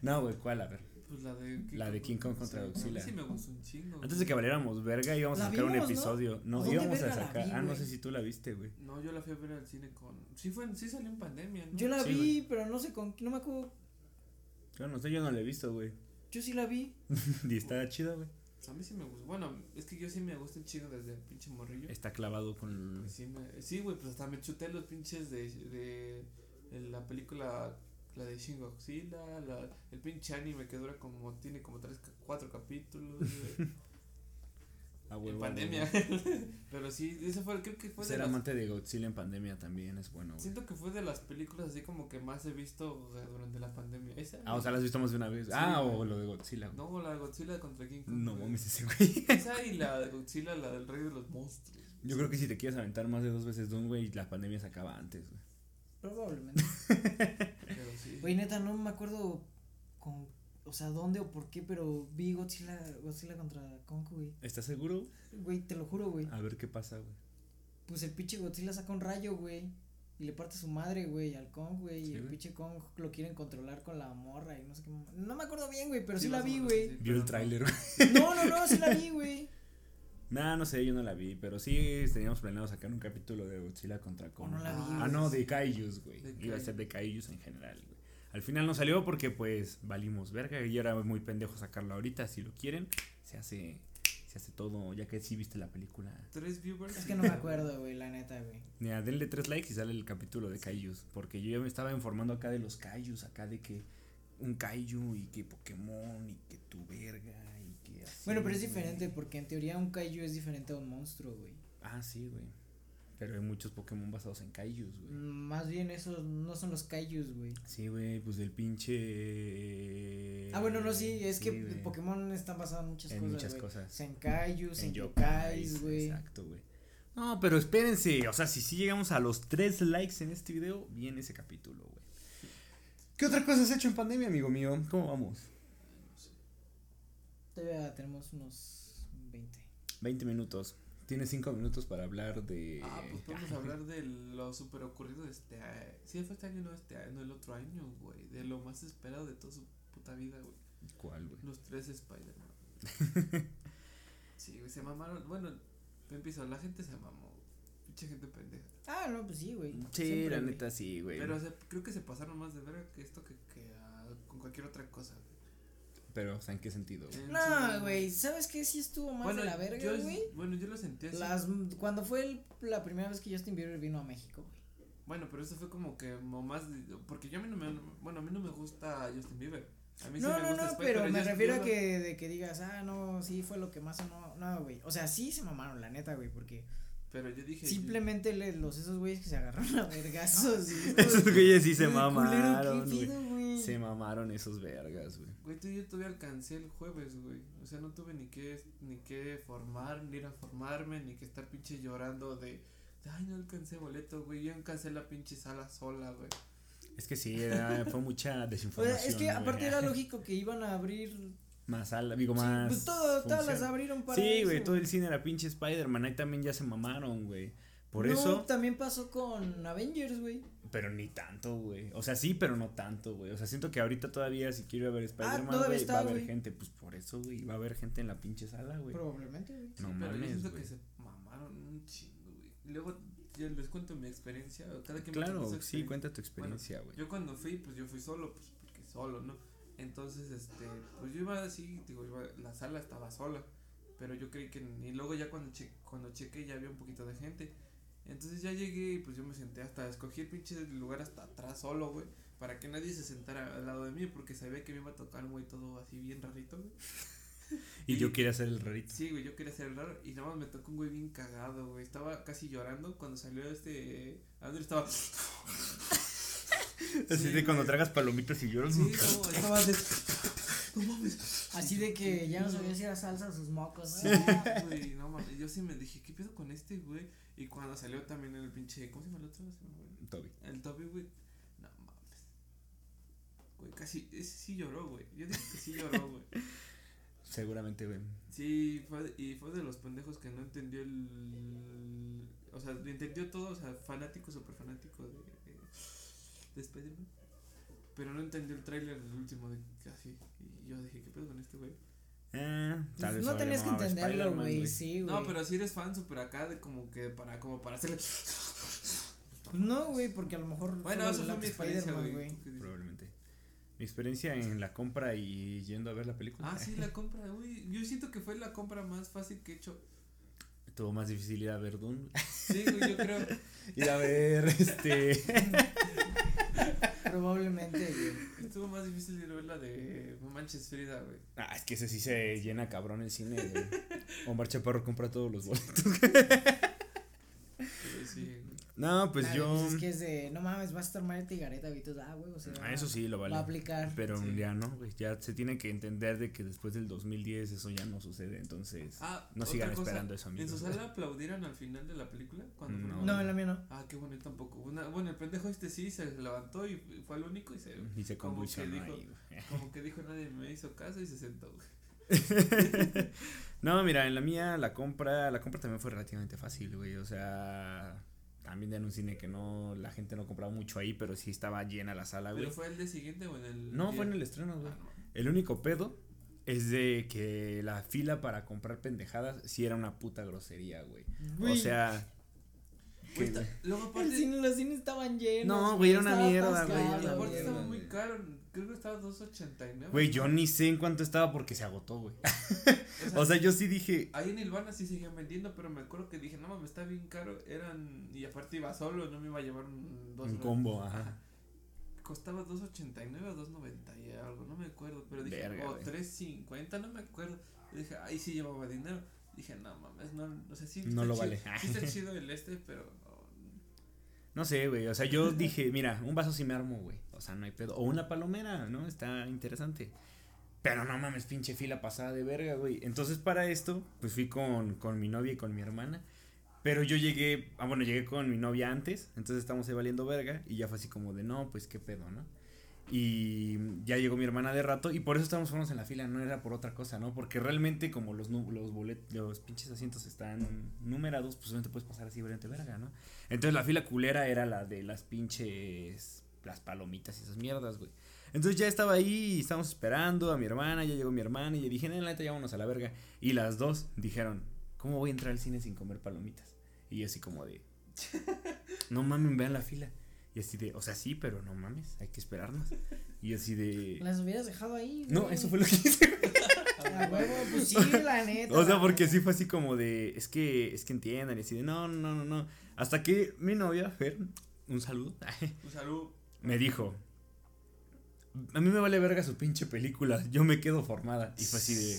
no, güey, ¿cuál? A ver. Pues la de La de King Kong contra sí, Godzilla. A mí sí me gustó un chingo. Antes de que valiéramos verga íbamos a sacar un vimos, ¿no? episodio. No, ¿Dónde íbamos a sacar. vi, ah, no sé si tú la viste, güey. No, yo la fui a ver al cine con. Sí, fue, sí salió en pandemia, ¿no? Yo la Sí, vi, pero no sé con. No me acuerdo. Yo no sé, yo no la he visto, güey. Yo sí la vi. y está chida, güey. A mí sí me gusta. Bueno, es que yo sí me gusta un chingo desde el pinche morrillo. Está clavado con. Pues Sí, me- sí, güey, pues hasta me chuté los pinches de, de, de la película, la de Shin Godzilla, la, el pinche anime que dura como, tiene como tres, cuatro capítulos, güey, A en pandemia. Pero sí, ese fue, creo que fue de Ser las, amante de Godzilla en pandemia también es bueno, siento que fue de las películas así como que más he visto durante la pandemia. ¿Esa? Ah, o sea, la has visto más de una vez. Sí, ah, o lo de Godzilla. güey. No, la de Godzilla contra King Kong. No mames ese güey. Esa y la de Godzilla, la del rey de los monstruos. Yo creo que si te quieres aventar más de dos veces Doom, güey, la pandemia se acaba antes, güey. Probablemente. Pero sí. Güey, neta, no me acuerdo con. O sea, dónde o por qué, pero vi Godzilla, Godzilla contra Kong, güey. ¿Estás seguro? Güey, te lo juro, güey. A ver qué pasa, güey. Pues el pinche Godzilla saca un rayo, güey. Y le parte su madre, güey, al Kong, güey. y el güey. pinche Kong lo quieren controlar con la morra y no sé qué. No me acuerdo bien, güey, pero sí, Sí, la vi, güey. Vio el tráiler, güey. No, no, no, sí la vi, güey. Nah, no sé, yo no la vi, pero sí teníamos planeado sacar un capítulo de Godzilla contra Kong. no la vi, Ah, no, de Kaijus, güey. Iba a ser de Kaijus en general, güey. Al final no salió porque pues valimos verga y era muy pendejo sacarlo ahorita, si lo quieren, se hace se hace todo, ya que sí viste la película. Tres viewers. Es que no me acuerdo, güey, la neta, güey. Mira, denle tres likes y sale el capítulo de Kaijus, porque yo ya me estaba informando acá de los Kaijus, acá de que un Kaiju y que Pokémon y que tu verga. Bueno, pero es güey. diferente porque en teoría un kaiju es diferente a un monstruo, güey. Ah, sí, güey. Pero hay muchos Pokémon basados en Kaijus, güey. Más bien esos no son los kaijus, güey. Sí, güey, pues del pinche. Ah, bueno, no, sí, es que güey. Pokémon están basados en muchas En cosas. muchas güey. cosas. En kaijus, en, En yokais, yokais, güey. Exacto, güey. No, pero espérense, o sea, si sí llegamos a los tres likes en este video, viene ese capítulo, güey. ¿Qué otra cosa has hecho en pandemia, amigo mío? ¿Cómo vamos? Todavía tenemos unos 20. 20 minutos. Tienes 5 minutos para hablar de. Ah, pues vamos a hablar de lo super ocurrido de este año. Sí, fue este año, no este año, el otro año, güey. De lo más esperado de toda su puta vida, güey. ¿Cuál, güey? Los tres Spider-Man. sí, güey, se mamaron. Bueno, empiezo, la gente se mamó. Pinche gente pendeja. Ah, no, pues sí, güey. Sí, Siempre, la güey. neta sí, güey. Pero o sea, creo que se pasaron más de verga que esto que, que ah, con cualquier otra cosa, güey. Pero, o sea, ¿en qué sentido, güey? No, güey, ¿sabes qué? Sí estuvo más de la verga, yo, güey. bueno, yo lo sentí así. Las, cuando fue el- la primera vez que Justin Bieber vino a México, güey. Bueno, pero eso fue como que más. de- Porque yo a mí no me. Bueno, a mí no me gusta Justin Bieber. A mí sí No, me no, gusta no, Spider, pero me Justin refiero a que de que digas, ah, no, sí fue lo que más no, no, güey. O sea, sí se mamaron, la neta, güey, porque Pero yo dije. simplemente le- los esos güeyes que se agarraron a vergazos. Esos güeyes sí se mamaron, ¿qué güey. Se mamaron esos vergas, güey. Güey, tú yo todavía alcancé el jueves, güey. O sea, no tuve ni que, ni que formar, ni ir a formarme, ni que estar pinche llorando de, ay, no alcancé boleto, güey. Yo alcancé la pinche sala sola, güey. Es que sí, era, fue mucha O sea, desinformación. es que güey. aparte era lógico que iban a abrir. Más sala, digo, sí, más. pues todo, todas las abrieron para. Sí, güey, todo el cine era pinche Spider-Man. Ahí también ya se mamaron, güey. Por No, eso. también pasó con Avengers, güey. Pero ni tanto, güey. O sea, sí, pero no tanto, güey. O sea, siento que ahorita todavía, si quiero ir a ver Spider-Man, Ah, güey, va a haber güey. gente. Pues por eso, güey, va a haber gente en la pinche sala, güey. Probablemente, güey. No pero yo mames, siento güey. que se mamaron un chingo, güey. Y luego yo les cuento mi experiencia. Cada quien me Claro, cuenta su sí, cuenta tu experiencia, güey. Yo cuando fui, pues yo fui solo, pues porque solo, ¿no? Entonces, este, pues yo iba así, digo, iba, la sala estaba sola, pero yo creí que, y luego ya cuando, che, cuando chequé ya había un poquito de gente. Entonces ya llegué y pues yo me senté hasta, escogí el pinche lugar hasta atrás solo, güey, para que nadie se sentara al lado de mí, porque sabía que me iba a tocar güey todo así bien rarito, güey. Y yo quería hacer el rarito. Sí, güey, yo quería ser raro y nada más me tocó un güey bien cagado, güey. Estaba casi llorando cuando salió este, Andrew estaba... Así Sí, de cuando tragas palomitas y lloras. Sí, no, estaba de... No mames. Así de que ya no sabía si era salsa sus mocos, Sí, ¿no? güey, no mames. Yo sí me dije, ¿qué pedo con este, güey? Y cuando salió también el pinche. ¿Cómo se llama el otro? Fue. Toby. El Toby, güey. No mames. Güey, casi. Ese sí lloró, güey. Yo dije que sí lloró, güey. Seguramente, güey. Sí, fue, y fue de los pendejos que no entendió el. O sea, entendió todo, o sea, fanático, súper fanático de, de, de Spider-Man. Pero no entendió el tráiler del último de casi. Y yo dije, ¿qué pedo con este güey? Eh, tal vez no tenías que entenderlo, güey, sí, güey. No, pero si eres fan súper acá de como que para, como para hacerle. Pues no, güey, porque a lo mejor. Bueno, eso fue mi experiencia, güey. Probablemente. Mi experiencia en la compra y yendo a ver la película. Ah, sí, la compra, güey. Yo siento que fue la compra más fácil que he hecho. Tuvo más difícil ir a ver Dune. Sí, güey, yo creo. ir a ver este. Probablemente, güey. Estuvo más difícil a ver la de No Manches Frida, güey. ah, es que ese sí se llena cabrón el cine, güey. Omar Chaparro compra todos los boletos. No, pues Nah, yo. es que es de, no mames, va a estar Marta y Gareta, güey. Entonces, ah, güey, o sea. Ah, eso sí lo vale. Va a aplicar. Pero Sí. ya no, güey. Ya se tiene que entender de que después del 2010 eso ya no sucede. Entonces, Ah, no sigan cosa, esperando eso, ¿En amigos. su sala aplaudieron al final de la película? Cuando No. fueron? No, en la mía no. Ah, qué bueno, yo tampoco. Una- bueno, el pendejo este sí se levantó y fue el único y se. Y se como que dijo- ahí, güey. Como que dijo nadie me hizo caso y se sentó, güey. No, mira, en la mía la compra, la compra también fue relativamente fácil, güey. O sea, también en un cine que no, la gente no compraba mucho ahí, pero sí estaba llena la sala, güey. ¿Pero fue el día siguiente o en el.? No, día? fue en el estreno, güey. Ah, no. El único pedo es de que la fila para comprar pendejadas sí era una puta grosería, güey. O sea. Güey, Luego el aparte. cine, los cines estaban llenos. No, güey, era una mierda, güey, era aparte estaba muy caro. Creo que estaba 2.89. Güey, yo ni sé en cuánto estaba porque se agotó, güey. O sea, O sea, yo sí dije. Ahí en Ilvana sí seguían vendiendo, pero me acuerdo que dije, no mames, está bien caro. Eran. Y aparte iba solo, no me iba a llevar un. dos Un combo, ajá. Costaba 2.89 o 2.90 y algo, no me acuerdo. Pero dije, o güey. 3.50, no me acuerdo. Y dije, ahí sí llevaba dinero. Dije, no mames, no, o sea, sí. No lo chido- vale. Sí está chido el este, pero. No. Sé, güey. O sea, yo dije, mira, un vaso sí me armo, güey. O sea, no hay pedo. O una palomera, ¿no? Está interesante. Pero no mames, pinche fila pasada de verga, güey. Entonces, para esto, pues fui con, con mi novia y con mi hermana. Pero yo llegué, ah, bueno, llegué con mi novia antes. Entonces estamos ahí valiendo verga. Y ya fue así como de, no, pues qué pedo, ¿no? Y ya llegó mi hermana de rato. Y por eso estábamos fuimos en la fila. No era por otra cosa, ¿no? Porque realmente, como los, los boletos, los pinches asientos están numerados, pues solamente puedes pasar así, valiente verga, ¿no? Entonces la fila culera era la de las pinches. Las palomitas y esas mierdas, güey. Entonces ya estaba ahí y estábamos esperando a mi hermana. Ya llegó mi hermana y yo dije, no, la neta, ya vámonos a la verga. Y las dos dijeron, ¿cómo voy a entrar al cine sin comer palomitas? Y yo así como de. No mames, vean la fila. Y así de, o sea, sí, pero no mames, hay que esperarnos. Y así de. Las hubieras dejado ahí. No, güey. eso fue lo que hice. A huevo, pues sí, la neta. O sea, porque sí fue así como de, es que, es que entiendan, y así de, no, no, no, no. Hasta que mi novia, Fer, un saludo, Un saludo. me dijo, a mí me vale verga su pinche película, yo me quedo formada. Y fue así de,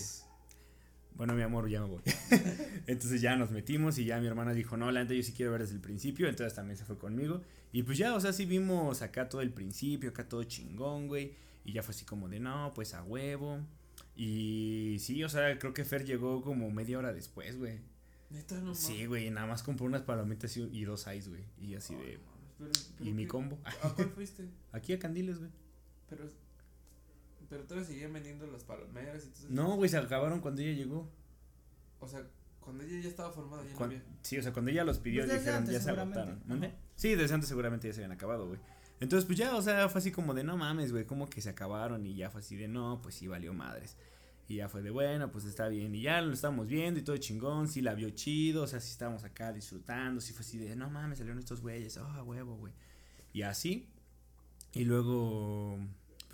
bueno, mi amor, ya me voy. entonces ya nos metimos y ya mi hermana dijo, no, la neta yo sí quiero ver desde el principio, entonces también se fue conmigo. Y pues ya, o sea, sí vimos acá todo el principio, acá todo chingón, güey. Y ya fue así como de, no, pues a huevo. Y sí, o sea, creo que Fer llegó como media hora después, güey. Neta, no Sí, güey, nada más compró unas palomitas y, y dos ice, güey. Y así de, mames, pero- pero y mi combo. ¿A cuál fuiste? Aquí a Candiles, güey. Pero. Pero todavía seguían vendiendo las palomeras y todo eso. No, güey, se acabaron cuando ella llegó. O sea, cuando ella ya estaba formada, ya no había. sí, o sea, cuando ella los pidió, Pues dijeron, antes, ya se agotaron. ¿Mande? Ajá. Sí, desde antes seguramente ya se habían acabado, güey. Entonces, pues ya, o sea, fue así como de, no mames, güey, como que se acabaron y ya fue así de, no, pues sí, valió madres. Y ya fue de, bueno, pues está bien. Y ya lo estábamos viendo y todo chingón, sí la vio chido, o sea, sí estábamos acá disfrutando, sí fue así de, no mames, salieron estos güeyes, oh, huevo, güey. Y así. Y luego,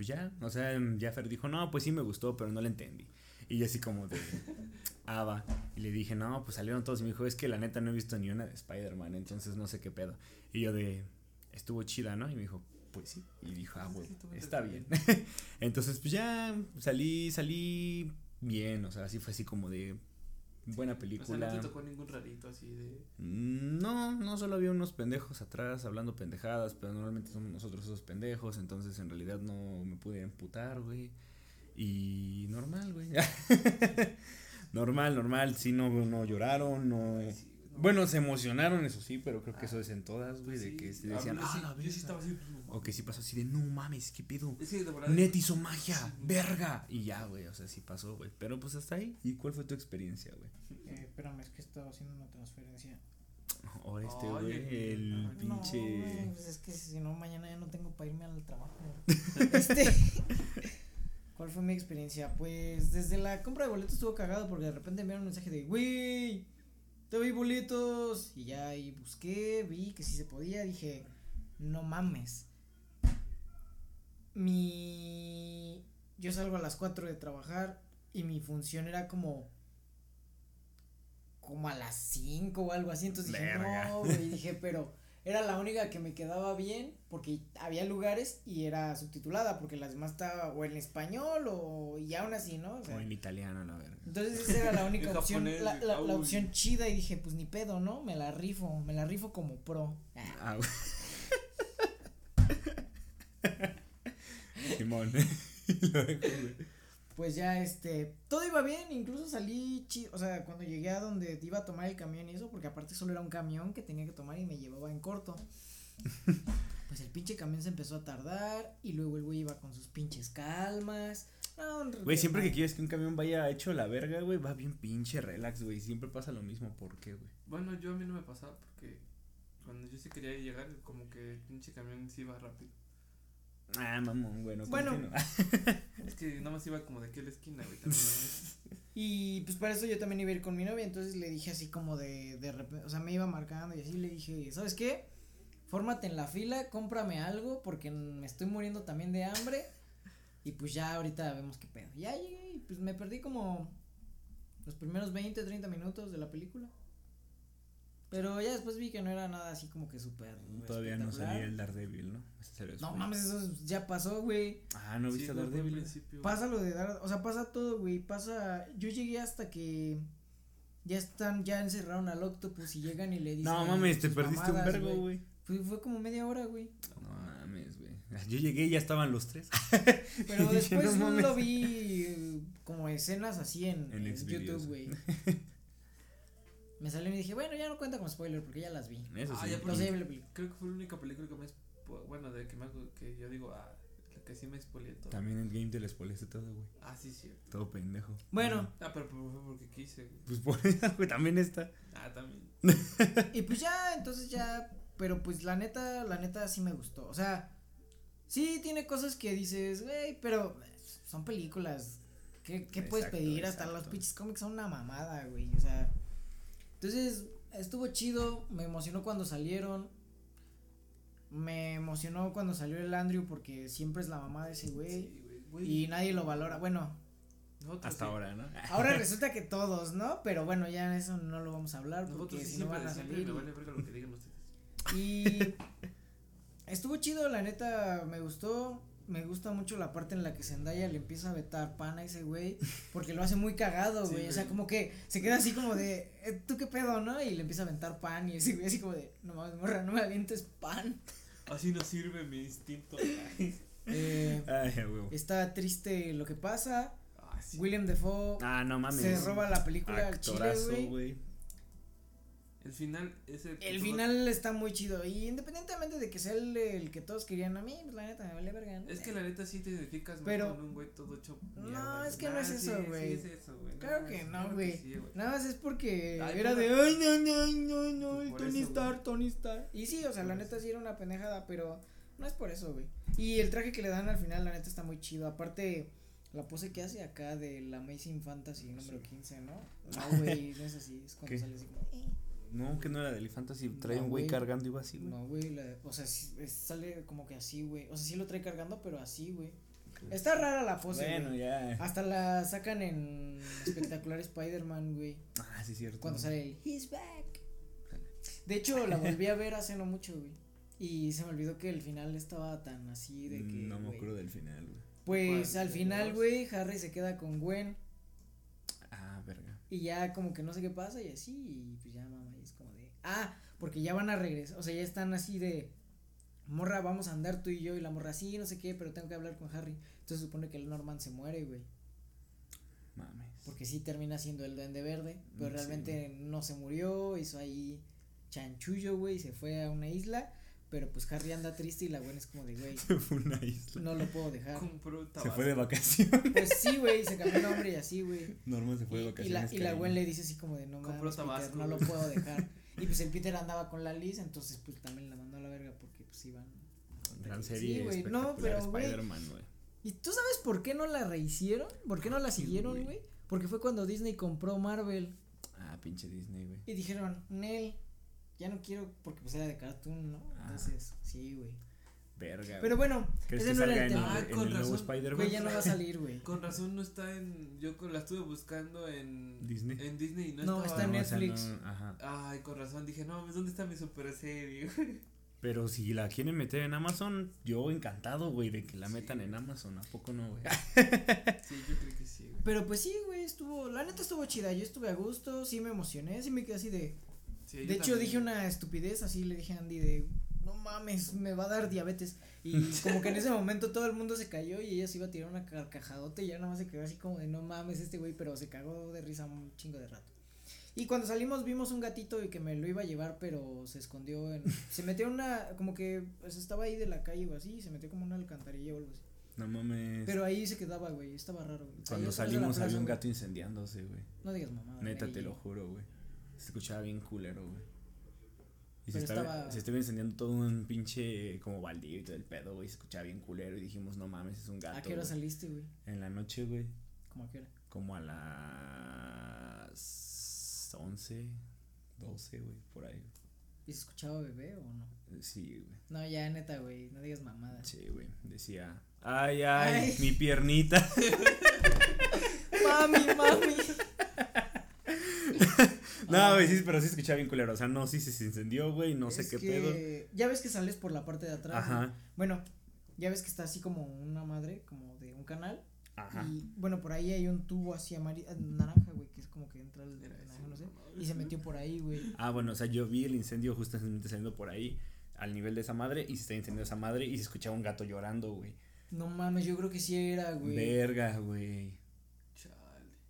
pues ya, o sea, ya Fer dijo, no, pues sí me gustó, pero no le entendí. Y yo así como de, ah, va. Y le dije, no, pues salieron todos. Y me dijo, es que la neta no he visto ni una de Spider-Man, entonces no sé qué pedo. Y yo de, estuvo chida, ¿no? Y me dijo, pues sí. Y dijo, ah, bueno, está bien. entonces, pues ya salí, salí bien, o sea, así fue así como de buena O sea, película. no te tocó ningún rarito así de. Mm, No, no solo había unos pendejos atrás hablando pendejadas, pero normalmente somos nosotros esos pendejos, entonces en realidad no me pude emputar, güey. Y normal, güey. normal, normal, sí, no, no lloraron, no... Sí, no. Bueno, se emocionaron, eso sí, pero creo que eso es en todas, güey, de Sí, que se a decían, mí sí- ah, la sí verga". estaba así. O que sí pasó así de, no mames, qué pedo. Net hizo magia, Sí. verga. Y ya, güey, o sea, sí pasó, güey. Pero pues hasta ahí. ¿Y cuál fue tu experiencia, güey? Eh, espérame, es que estaba haciendo una transferencia. Ahora este, güey, el No, pinche... pues es que si no, mañana ya no tengo para irme al trabajo. este. ¿Cuál fue mi experiencia? Pues desde la compra de boletos estuvo cagado porque de repente me enviaron un mensaje de, güey, te vi boletos. Y ya ahí busqué, vi que sí se podía, dije, no mames. Mi. Yo salgo a las 4 de trabajar y mi función era como. Como a las 5 o algo así. Entonces dije, no, güey. Dije, pero era la única que me quedaba bien porque había lugares y era subtitulada porque las demás estaba o en español o. Y aún así, ¿no? O sea, O en italiano, la verga. entonces esa era la única opción, japonés, la, la, opción chida y dije, pues ni pedo, ¿no? Me la rifo, me la rifo como pro. Ah. Simón. Pues ya este, todo iba bien, incluso salí chido, o sea, cuando llegué a donde iba a tomar el camión y eso, porque aparte solo era un camión que tenía que tomar y me llevaba en corto. Pues el pinche camión se empezó a tardar y luego el güey iba con sus pinches calmas. No, Güey, siempre que quieres que un camión vaya hecho la verga, güey, va bien pinche relax, güey. Siempre pasa lo mismo. ¿Por qué, güey? Bueno, yo a mí no me pasaba porque cuando yo sí quería llegar, como que el pinche camión sí iba rápido. Ah, mamón, bueno. Bueno. Es que nada más iba como de aquí a la esquina, güey. también. Y pues para eso yo también iba a ir con mi novia, entonces le dije así como de, de repente, o sea, me iba marcando y así le dije, ¿sabes qué? Fórmate en la fila, cómprame algo porque me estoy muriendo también de hambre y pues ya ahorita vemos qué pedo. Ya llegué y pues me perdí como los primeros 20, 30 minutos de la película. Pero ya después vi que no era nada así como que súper. Todavía no salía el Daredevil, ¿no? No mames, eso ya pasó, güey. Ah, ¿no Sí, viste al Daredevil? Pasa lo de dar, o sea, pasa todo, güey, pasa, yo llegué hasta que ya están, ya encerraron al octopus y llegan y le dicen No mames, te perdiste un vergo, güey. Fue, fue como media hora, güey, No mames, güey. Yo llegué y ya estaban los tres. pero después no lo vi eh, como escenas así en, En. YouTube, güey. Me salió y dije, bueno, ya no cuenta como spoiler porque ya las vi. Eso Ah, sí. ya, pero-. Creo que fue la única película que me. Bueno, de que me hago- que yo digo, ah, la que sí me spoileé todo. También en game te les spoileaste todo, güey. Ah, sí, cierto. Todo pendejo. Bueno, Ah, pero, pero fue porque quise, güey. Pues por eso, güey, también está. Ah, también. y pues ya, entonces ya, pero pues la neta, la neta sí me gustó. O sea, sí tiene cosas que dices, güey, pero son películas. ¿Qué, qué puedes pedir? Hasta los pinches cómics son una mamada, güey. O sea, entonces estuvo chido, me emocionó cuando salieron. Me emocionó cuando salió el Andrew porque siempre es la mamá de ese güey. Sí. Y nadie lo valora. Bueno, Nosotros Hasta sí. ahora, ¿no? ahora resulta que todos, ¿no? Pero bueno, ya eso no lo vamos a hablar Nosotros porque sí si no van a salir. me vale verga lo que digan ustedes. Y estuvo chido, la neta, me gustó. Me gusta mucho la parte en la que Zendaya le empieza a vetar pan a ese güey. Porque lo hace muy cagado, Sí, güey. o sea, como que se queda así como de, "Eh, ¿tú qué pedo, no? Y le empieza a aventar pan. Y ese güey así como de, no mames, morra, no me avientes pan. Así no sirve mi instinto. Eh, Ay, está triste lo que pasa. Ah, sí. William Defoe Ah, no mames. se roba la película al chile, güey. El final, ese. El todo- final está muy chido. Y independientemente de que sea el, el que todos querían a mí, pues la neta me vale verga. ¿no? Es que la neta sí te identificas más Pero- con un güey todo hecho. No, es que no es Ah, eso, sí, güey. Sí, es eso, güey. Claro que es- no, güey. sí. Nada más es porque Ay, era de, ay, no, no, no, no, el Tony Stark. Tony Stark. Y sí, o sea, la neta eso. sí era una pendejada, pero no es por eso, güey. Y el traje que le dan al final, la neta está muy chido. Aparte, la pose que hace acá de la Amazing Fantasy número 15, ¿no? No, güey, no es así, es cuando ¿Qué? sale así como, eh. No, que no era del Fantasy. Trae No, un güey cargando y iba así, güey. No, güey, la- o sea, sí, es- sale como que así, güey. O sea, sí lo trae cargando, pero así, güey. Está rara la pose, Bueno, güey. ya. Hasta la sacan en espectacular Spider-Man, güey. Ah, sí, cierto. Cuando sale el He's back. De hecho, la volví a ver hace no mucho, güey. Y se me olvidó que el final estaba tan así de que. No me güey. acuerdo del final, güey. Pues al ¿De final, güey, Harry se queda con Gwen. Ah, verga. Y ya como que no sé qué pasa y así. Y pues ya, mamá, y es como de. Ah, porque ya van a regresar. O sea, ya están así de. Morra, vamos a andar tú y yo. Y la morra, sí, no sé qué, pero tengo que hablar con Harry. Entonces supone que el Norman se muere, güey. Mames. Porque sí termina siendo el duende verde, pero sí, realmente no se murió, hizo ahí chanchullo, güey, y se fue a una isla, pero pues Harry anda triste y la buena es como de, güey, Se fue a una isla. no lo puedo dejar. Compró Se fue de vacaciones. Pues sí, güey, se cambió el nombre y así, güey. Norman se fue de Y, y vacaciones. la, y la cariño. Gwen le dice así como de, no Compró mames, no lo güey. puedo dejar. Y pues el Peter andaba con la Liz, entonces pues también la mandó a la verga porque pues iban. Gran Sí, serie. güey, espectacular, no, pero, güey. Spider-Man, güey. ¿Y tú sabes por qué no la rehicieron? ¿Por qué no la Sí, siguieron, güey. güey? Porque fue cuando Disney compró Marvel. Ah, pinche Disney, güey. Y dijeron, Nel, ya no quiero porque pues era de cartoon, ¿no? Ah. Entonces, sí, güey. Verga. Pero bueno, ¿Crees ese no era el en, tema. Ah, en con el nuevo razón. Spider-Man? Güey, ya no va a salir, güey. Con razón no está en. Yo la estuve buscando en. Disney. En Disney y no, No, estaba. está en Netflix. no, ajá. Ay, con razón. Dije, no, mames, ¿dónde está mi super serie? Pero si la quieren meter en Amazon, yo encantado, güey, de que la Sí, metan en. Amazon. ¿A poco no, güey? sí, yo creo que sí, güey. Pero pues sí, güey, estuvo, la neta estuvo chida, yo estuve a gusto, sí me emocioné, sí me quedé así de, Sí, de hecho también. dije una estupidez, así le dije a Andy de, no mames, me va a dar diabetes, y como que en ese momento todo el mundo se cayó y ella se iba a tirar una carcajadota y ya nada más se quedó así como de, no mames, este güey, pero se cagó de risa un chingo de rato. Y cuando salimos vimos un gatito y que me lo iba a llevar, pero se escondió en, se metió en una, como que, pues estaba ahí de la calle o así, y se metió como una alcantarilla o algo así. No mames. Pero ahí se quedaba, güey, estaba raro, güey. Cuando salimos plaza, había un güey. gato incendiándose, güey. No digas mamada. Neta, te lo juro, güey. Se escuchaba bien culero, güey. Y se estaba, estaba- se estaba incendiando todo un pinche como baldío y todo el pedo, güey. Se escuchaba bien culero y dijimos, no mames, es un gato. ¿A qué hora güey". saliste, güey? En la noche, güey. ¿Cómo a qué hora? Como a las 11, 12, güey, por ahí. ¿Y se escuchaba bebé o no? Sí, güey. No, ya, neta, güey, no digas mamadas. Sí, güey. Decía, ay, ay, Ay. mi piernita. Mami, mami. no, güey, sí, pero sí escuchaba bien culero. O sea, no, sí se incendió, güey, no sé qué que pedo. Ya ves que sales por la parte de atrás. Ajá, Bueno, ya ves que está así como una madre, como de un canal. ajá. Y bueno, por ahí hay un tubo así amarillo, naranja, güey, que es como que entra el naranja, no sé. Y se metió por ahí, güey. Ah, bueno, o sea, yo vi el incendio justamente saliendo por ahí, al nivel de esa madre, y se está incendiando esa madre, y se escuchaba un gato llorando, güey. No mames, yo creo que sí era, güey. Verga, güey.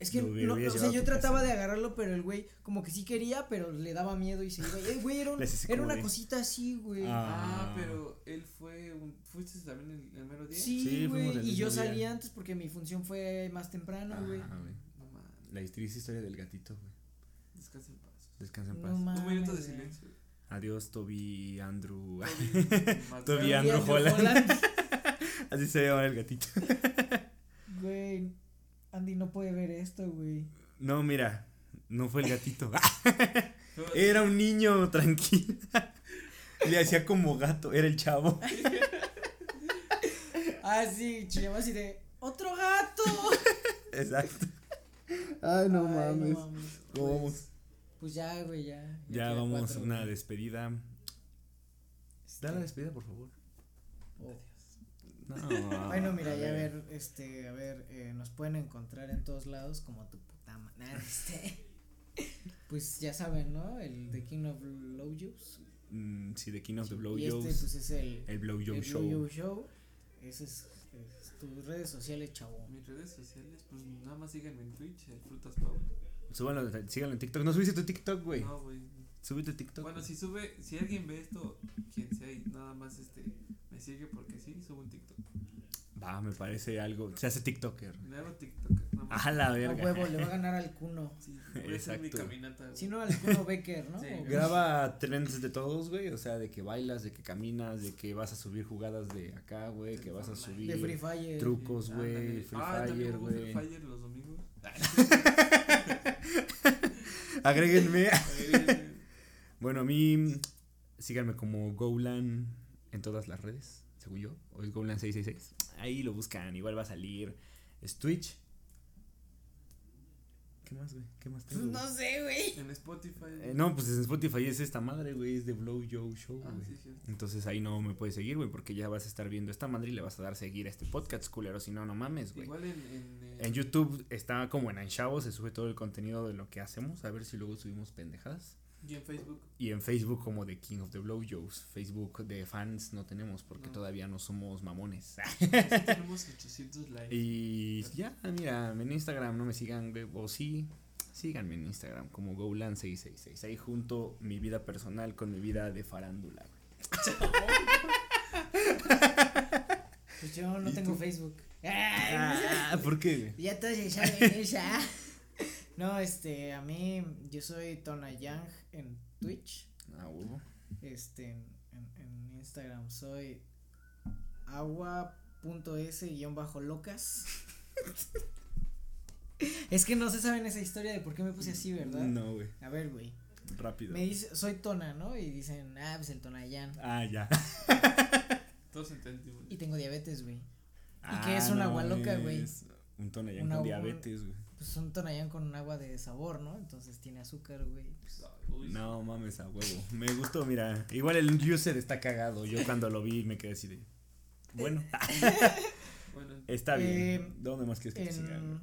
Es que, no, o sea, yo trataba casa. de agarrarlo, pero el güey como que sí quería, pero le daba miedo y se iba. Eh, güey, era, un- era una de- cosita así, güey. Ah, Ah. pero él fue un, ¿fuiste también el, el mero día? Sí, Sí, güey. el Y yo día. salí antes porque mi función fue más temprano, güey. Güey. No mames, La triste historia del gatito, güey. descansa en paz. Descansa en paz. No mames. Un minuto de güey. silencio. Adiós, Toby, Andrew. Toby, Andrew Holland. Holland. Así se llama el gatito. Güey, Andy no puede ver esto, güey. No, mira, no fue el gatito. Era un niño tranquilo. Le hacía como gato, era el chavo. Ah, sí, chillaba así de ¡Otro gato! Exacto. Ay, no Ay, mames. ¿Cómo ¿Cómo pues, vamos? Pues ya, güey, ya. Ya vamos, cuatro, una güey. despedida. Este, Da la despedida, por favor. oh. No. Bueno, mira, ya a ver, este, a ver, eh, nos pueden encontrar en todos lados como tu puta madre, este. Pues ya saben, ¿no? El The King of Blowjobs. Mm, sí, The King of the Blow Y este, pues es el, El Blow Show. Blowjob Show. Ese es, es tus redes sociales, chavo. Mis redes sociales, pues nada más síganme en Twitch, el Frutas Pau. Súbanlo, síganlo en TikTok. No subiste tu TikTok, güey. No, güey. Sube tu TikTok. Bueno, si sube, si alguien ve esto, quien sea, y nada más este, me sigue porque sí, subo un TikTok. Va, me parece algo. Se hace TikToker. Me hago TikTok. Nada más. A la A verga. huevo, le va a ganar al Cuno. Sí, voy a hacer mi Exacto. caminata. güey. Si no, al Cuno Becker, ¿no? Sí, Graba trends de todos, güey. O sea, de que bailas, de que caminas, de que vas a subir jugadas de acá, güey. Que vas a subir De Free Fire. trucos, güey. Free ah, también Fire, juego Free güey. Fire los domingos. Agréguenme. Eh, Bueno, a mí, síganme como Golan en todas las redes, según yo. O es Golan666. Ahí lo buscan, igual va a salir. Es Twitch. ¿Qué más, güey? ¿Qué más Pues tengo? no sé, güey. en Spotify. Eh, no, pues en Spotify es esta madre, güey. Es de Blow Joe Show, Ah, güey. sí. Entonces ahí no me puedes seguir, güey, porque ya vas a estar viendo esta madre y le vas a dar seguir a este podcast, culero. Si no, no mames, güey. Igual en. En, eh, En YouTube está como en Anchavo, se sube todo el contenido de lo que hacemos. A ver si luego subimos pendejadas. Y en Facebook. Y en Facebook como The King of the Blow Joes. Facebook de fans no tenemos porque No. todavía no somos mamones. Sí tenemos 800 likes. y ya, mira, en Instagram no me sigan, o sí, síganme en Instagram como Golan666. Ahí junto mi vida personal con mi vida de farándula. Pues yo no ¿Y tengo tú? Facebook. Ay, Ah, ¿por qué? Ya todos se saben esa. No, este, a mí, yo soy Tona Yang en Twitch. Ah, huevo. Este, en, en- en Instagram soy agua.s-locas. es que no se saben esa historia de por qué me puse así, ¿verdad? No, güey, A ver, güey. rápido. Me dice, soy Tona, ¿no? Y dicen, ah, pues el Tonayan. Ah, ya. Todos entendimos. Y tengo diabetes, güey. Ah, qué es una agua loca, güey? Un Tonayán con diabetes, güey. Pues un Tonayan con agua de sabor, ¿no? Entonces tiene azúcar, güey. Pues, No mames a huevo. Me gustó, mira. Igual el user está cagado. Yo cuando lo vi me quedé así de. Bueno, Bueno, está bien. Eh, ¿Dónde más quieres que te sigan?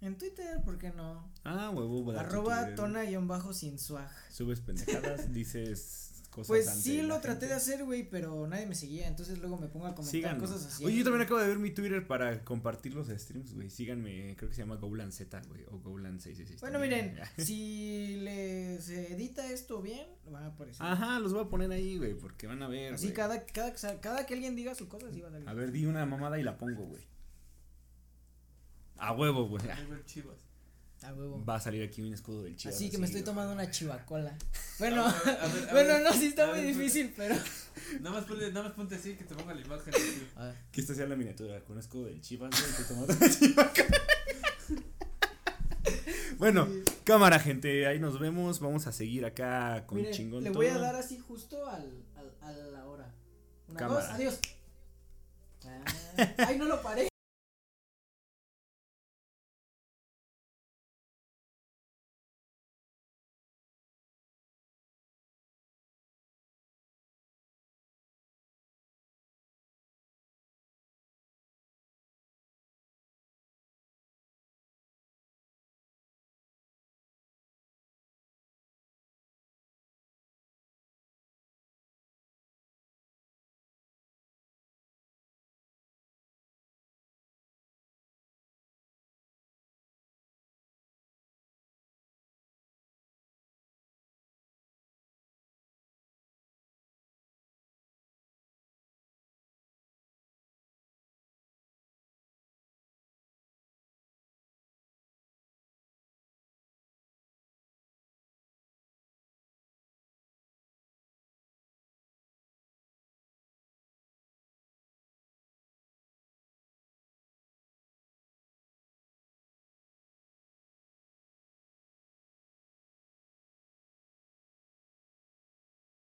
en, en Twitter, ¿por qué no? Ah, huevo. Arroba Twitter. tona-sin sin swag. Subes pendejadas, dices cosas. Pues ante sí la lo traté de hacer, güey, pero nadie me seguía. Entonces luego me pongo a comentar cosas así. Oye, yo también acabo de ver mi Twitter para compartir los streams, güey. Síganme, creo que se llama Golan Z, güey. O Golan666. Bueno, también. miren, si les edita esto bien, van a aparecer. Ajá, los voy a poner ahí, güey, porque van a ver. Así cada, cada, cada que alguien diga su cosa, así va a salir. A ver, di una mamada y la pongo, güey. A huevo, güey. Chivas. A huevo. va a salir aquí un escudo del Chivas. Así que me estoy tomando una chivacola. Bueno, A ver, a ver, a bueno, no, sí está muy difícil, pero. Nada más, ponle, nada más ponte así que te ponga la imagen. Que esta sea la miniatura con un escudo del Chivas. güey, estoy tomando una chivaca. bueno, cámara, gente. Ahí nos vemos. Vamos a seguir acá con Miren, chingón. le voy a dar así justo al, al, a la hora. Una, Cámara. dos, adiós. Ah, ay, no lo paré.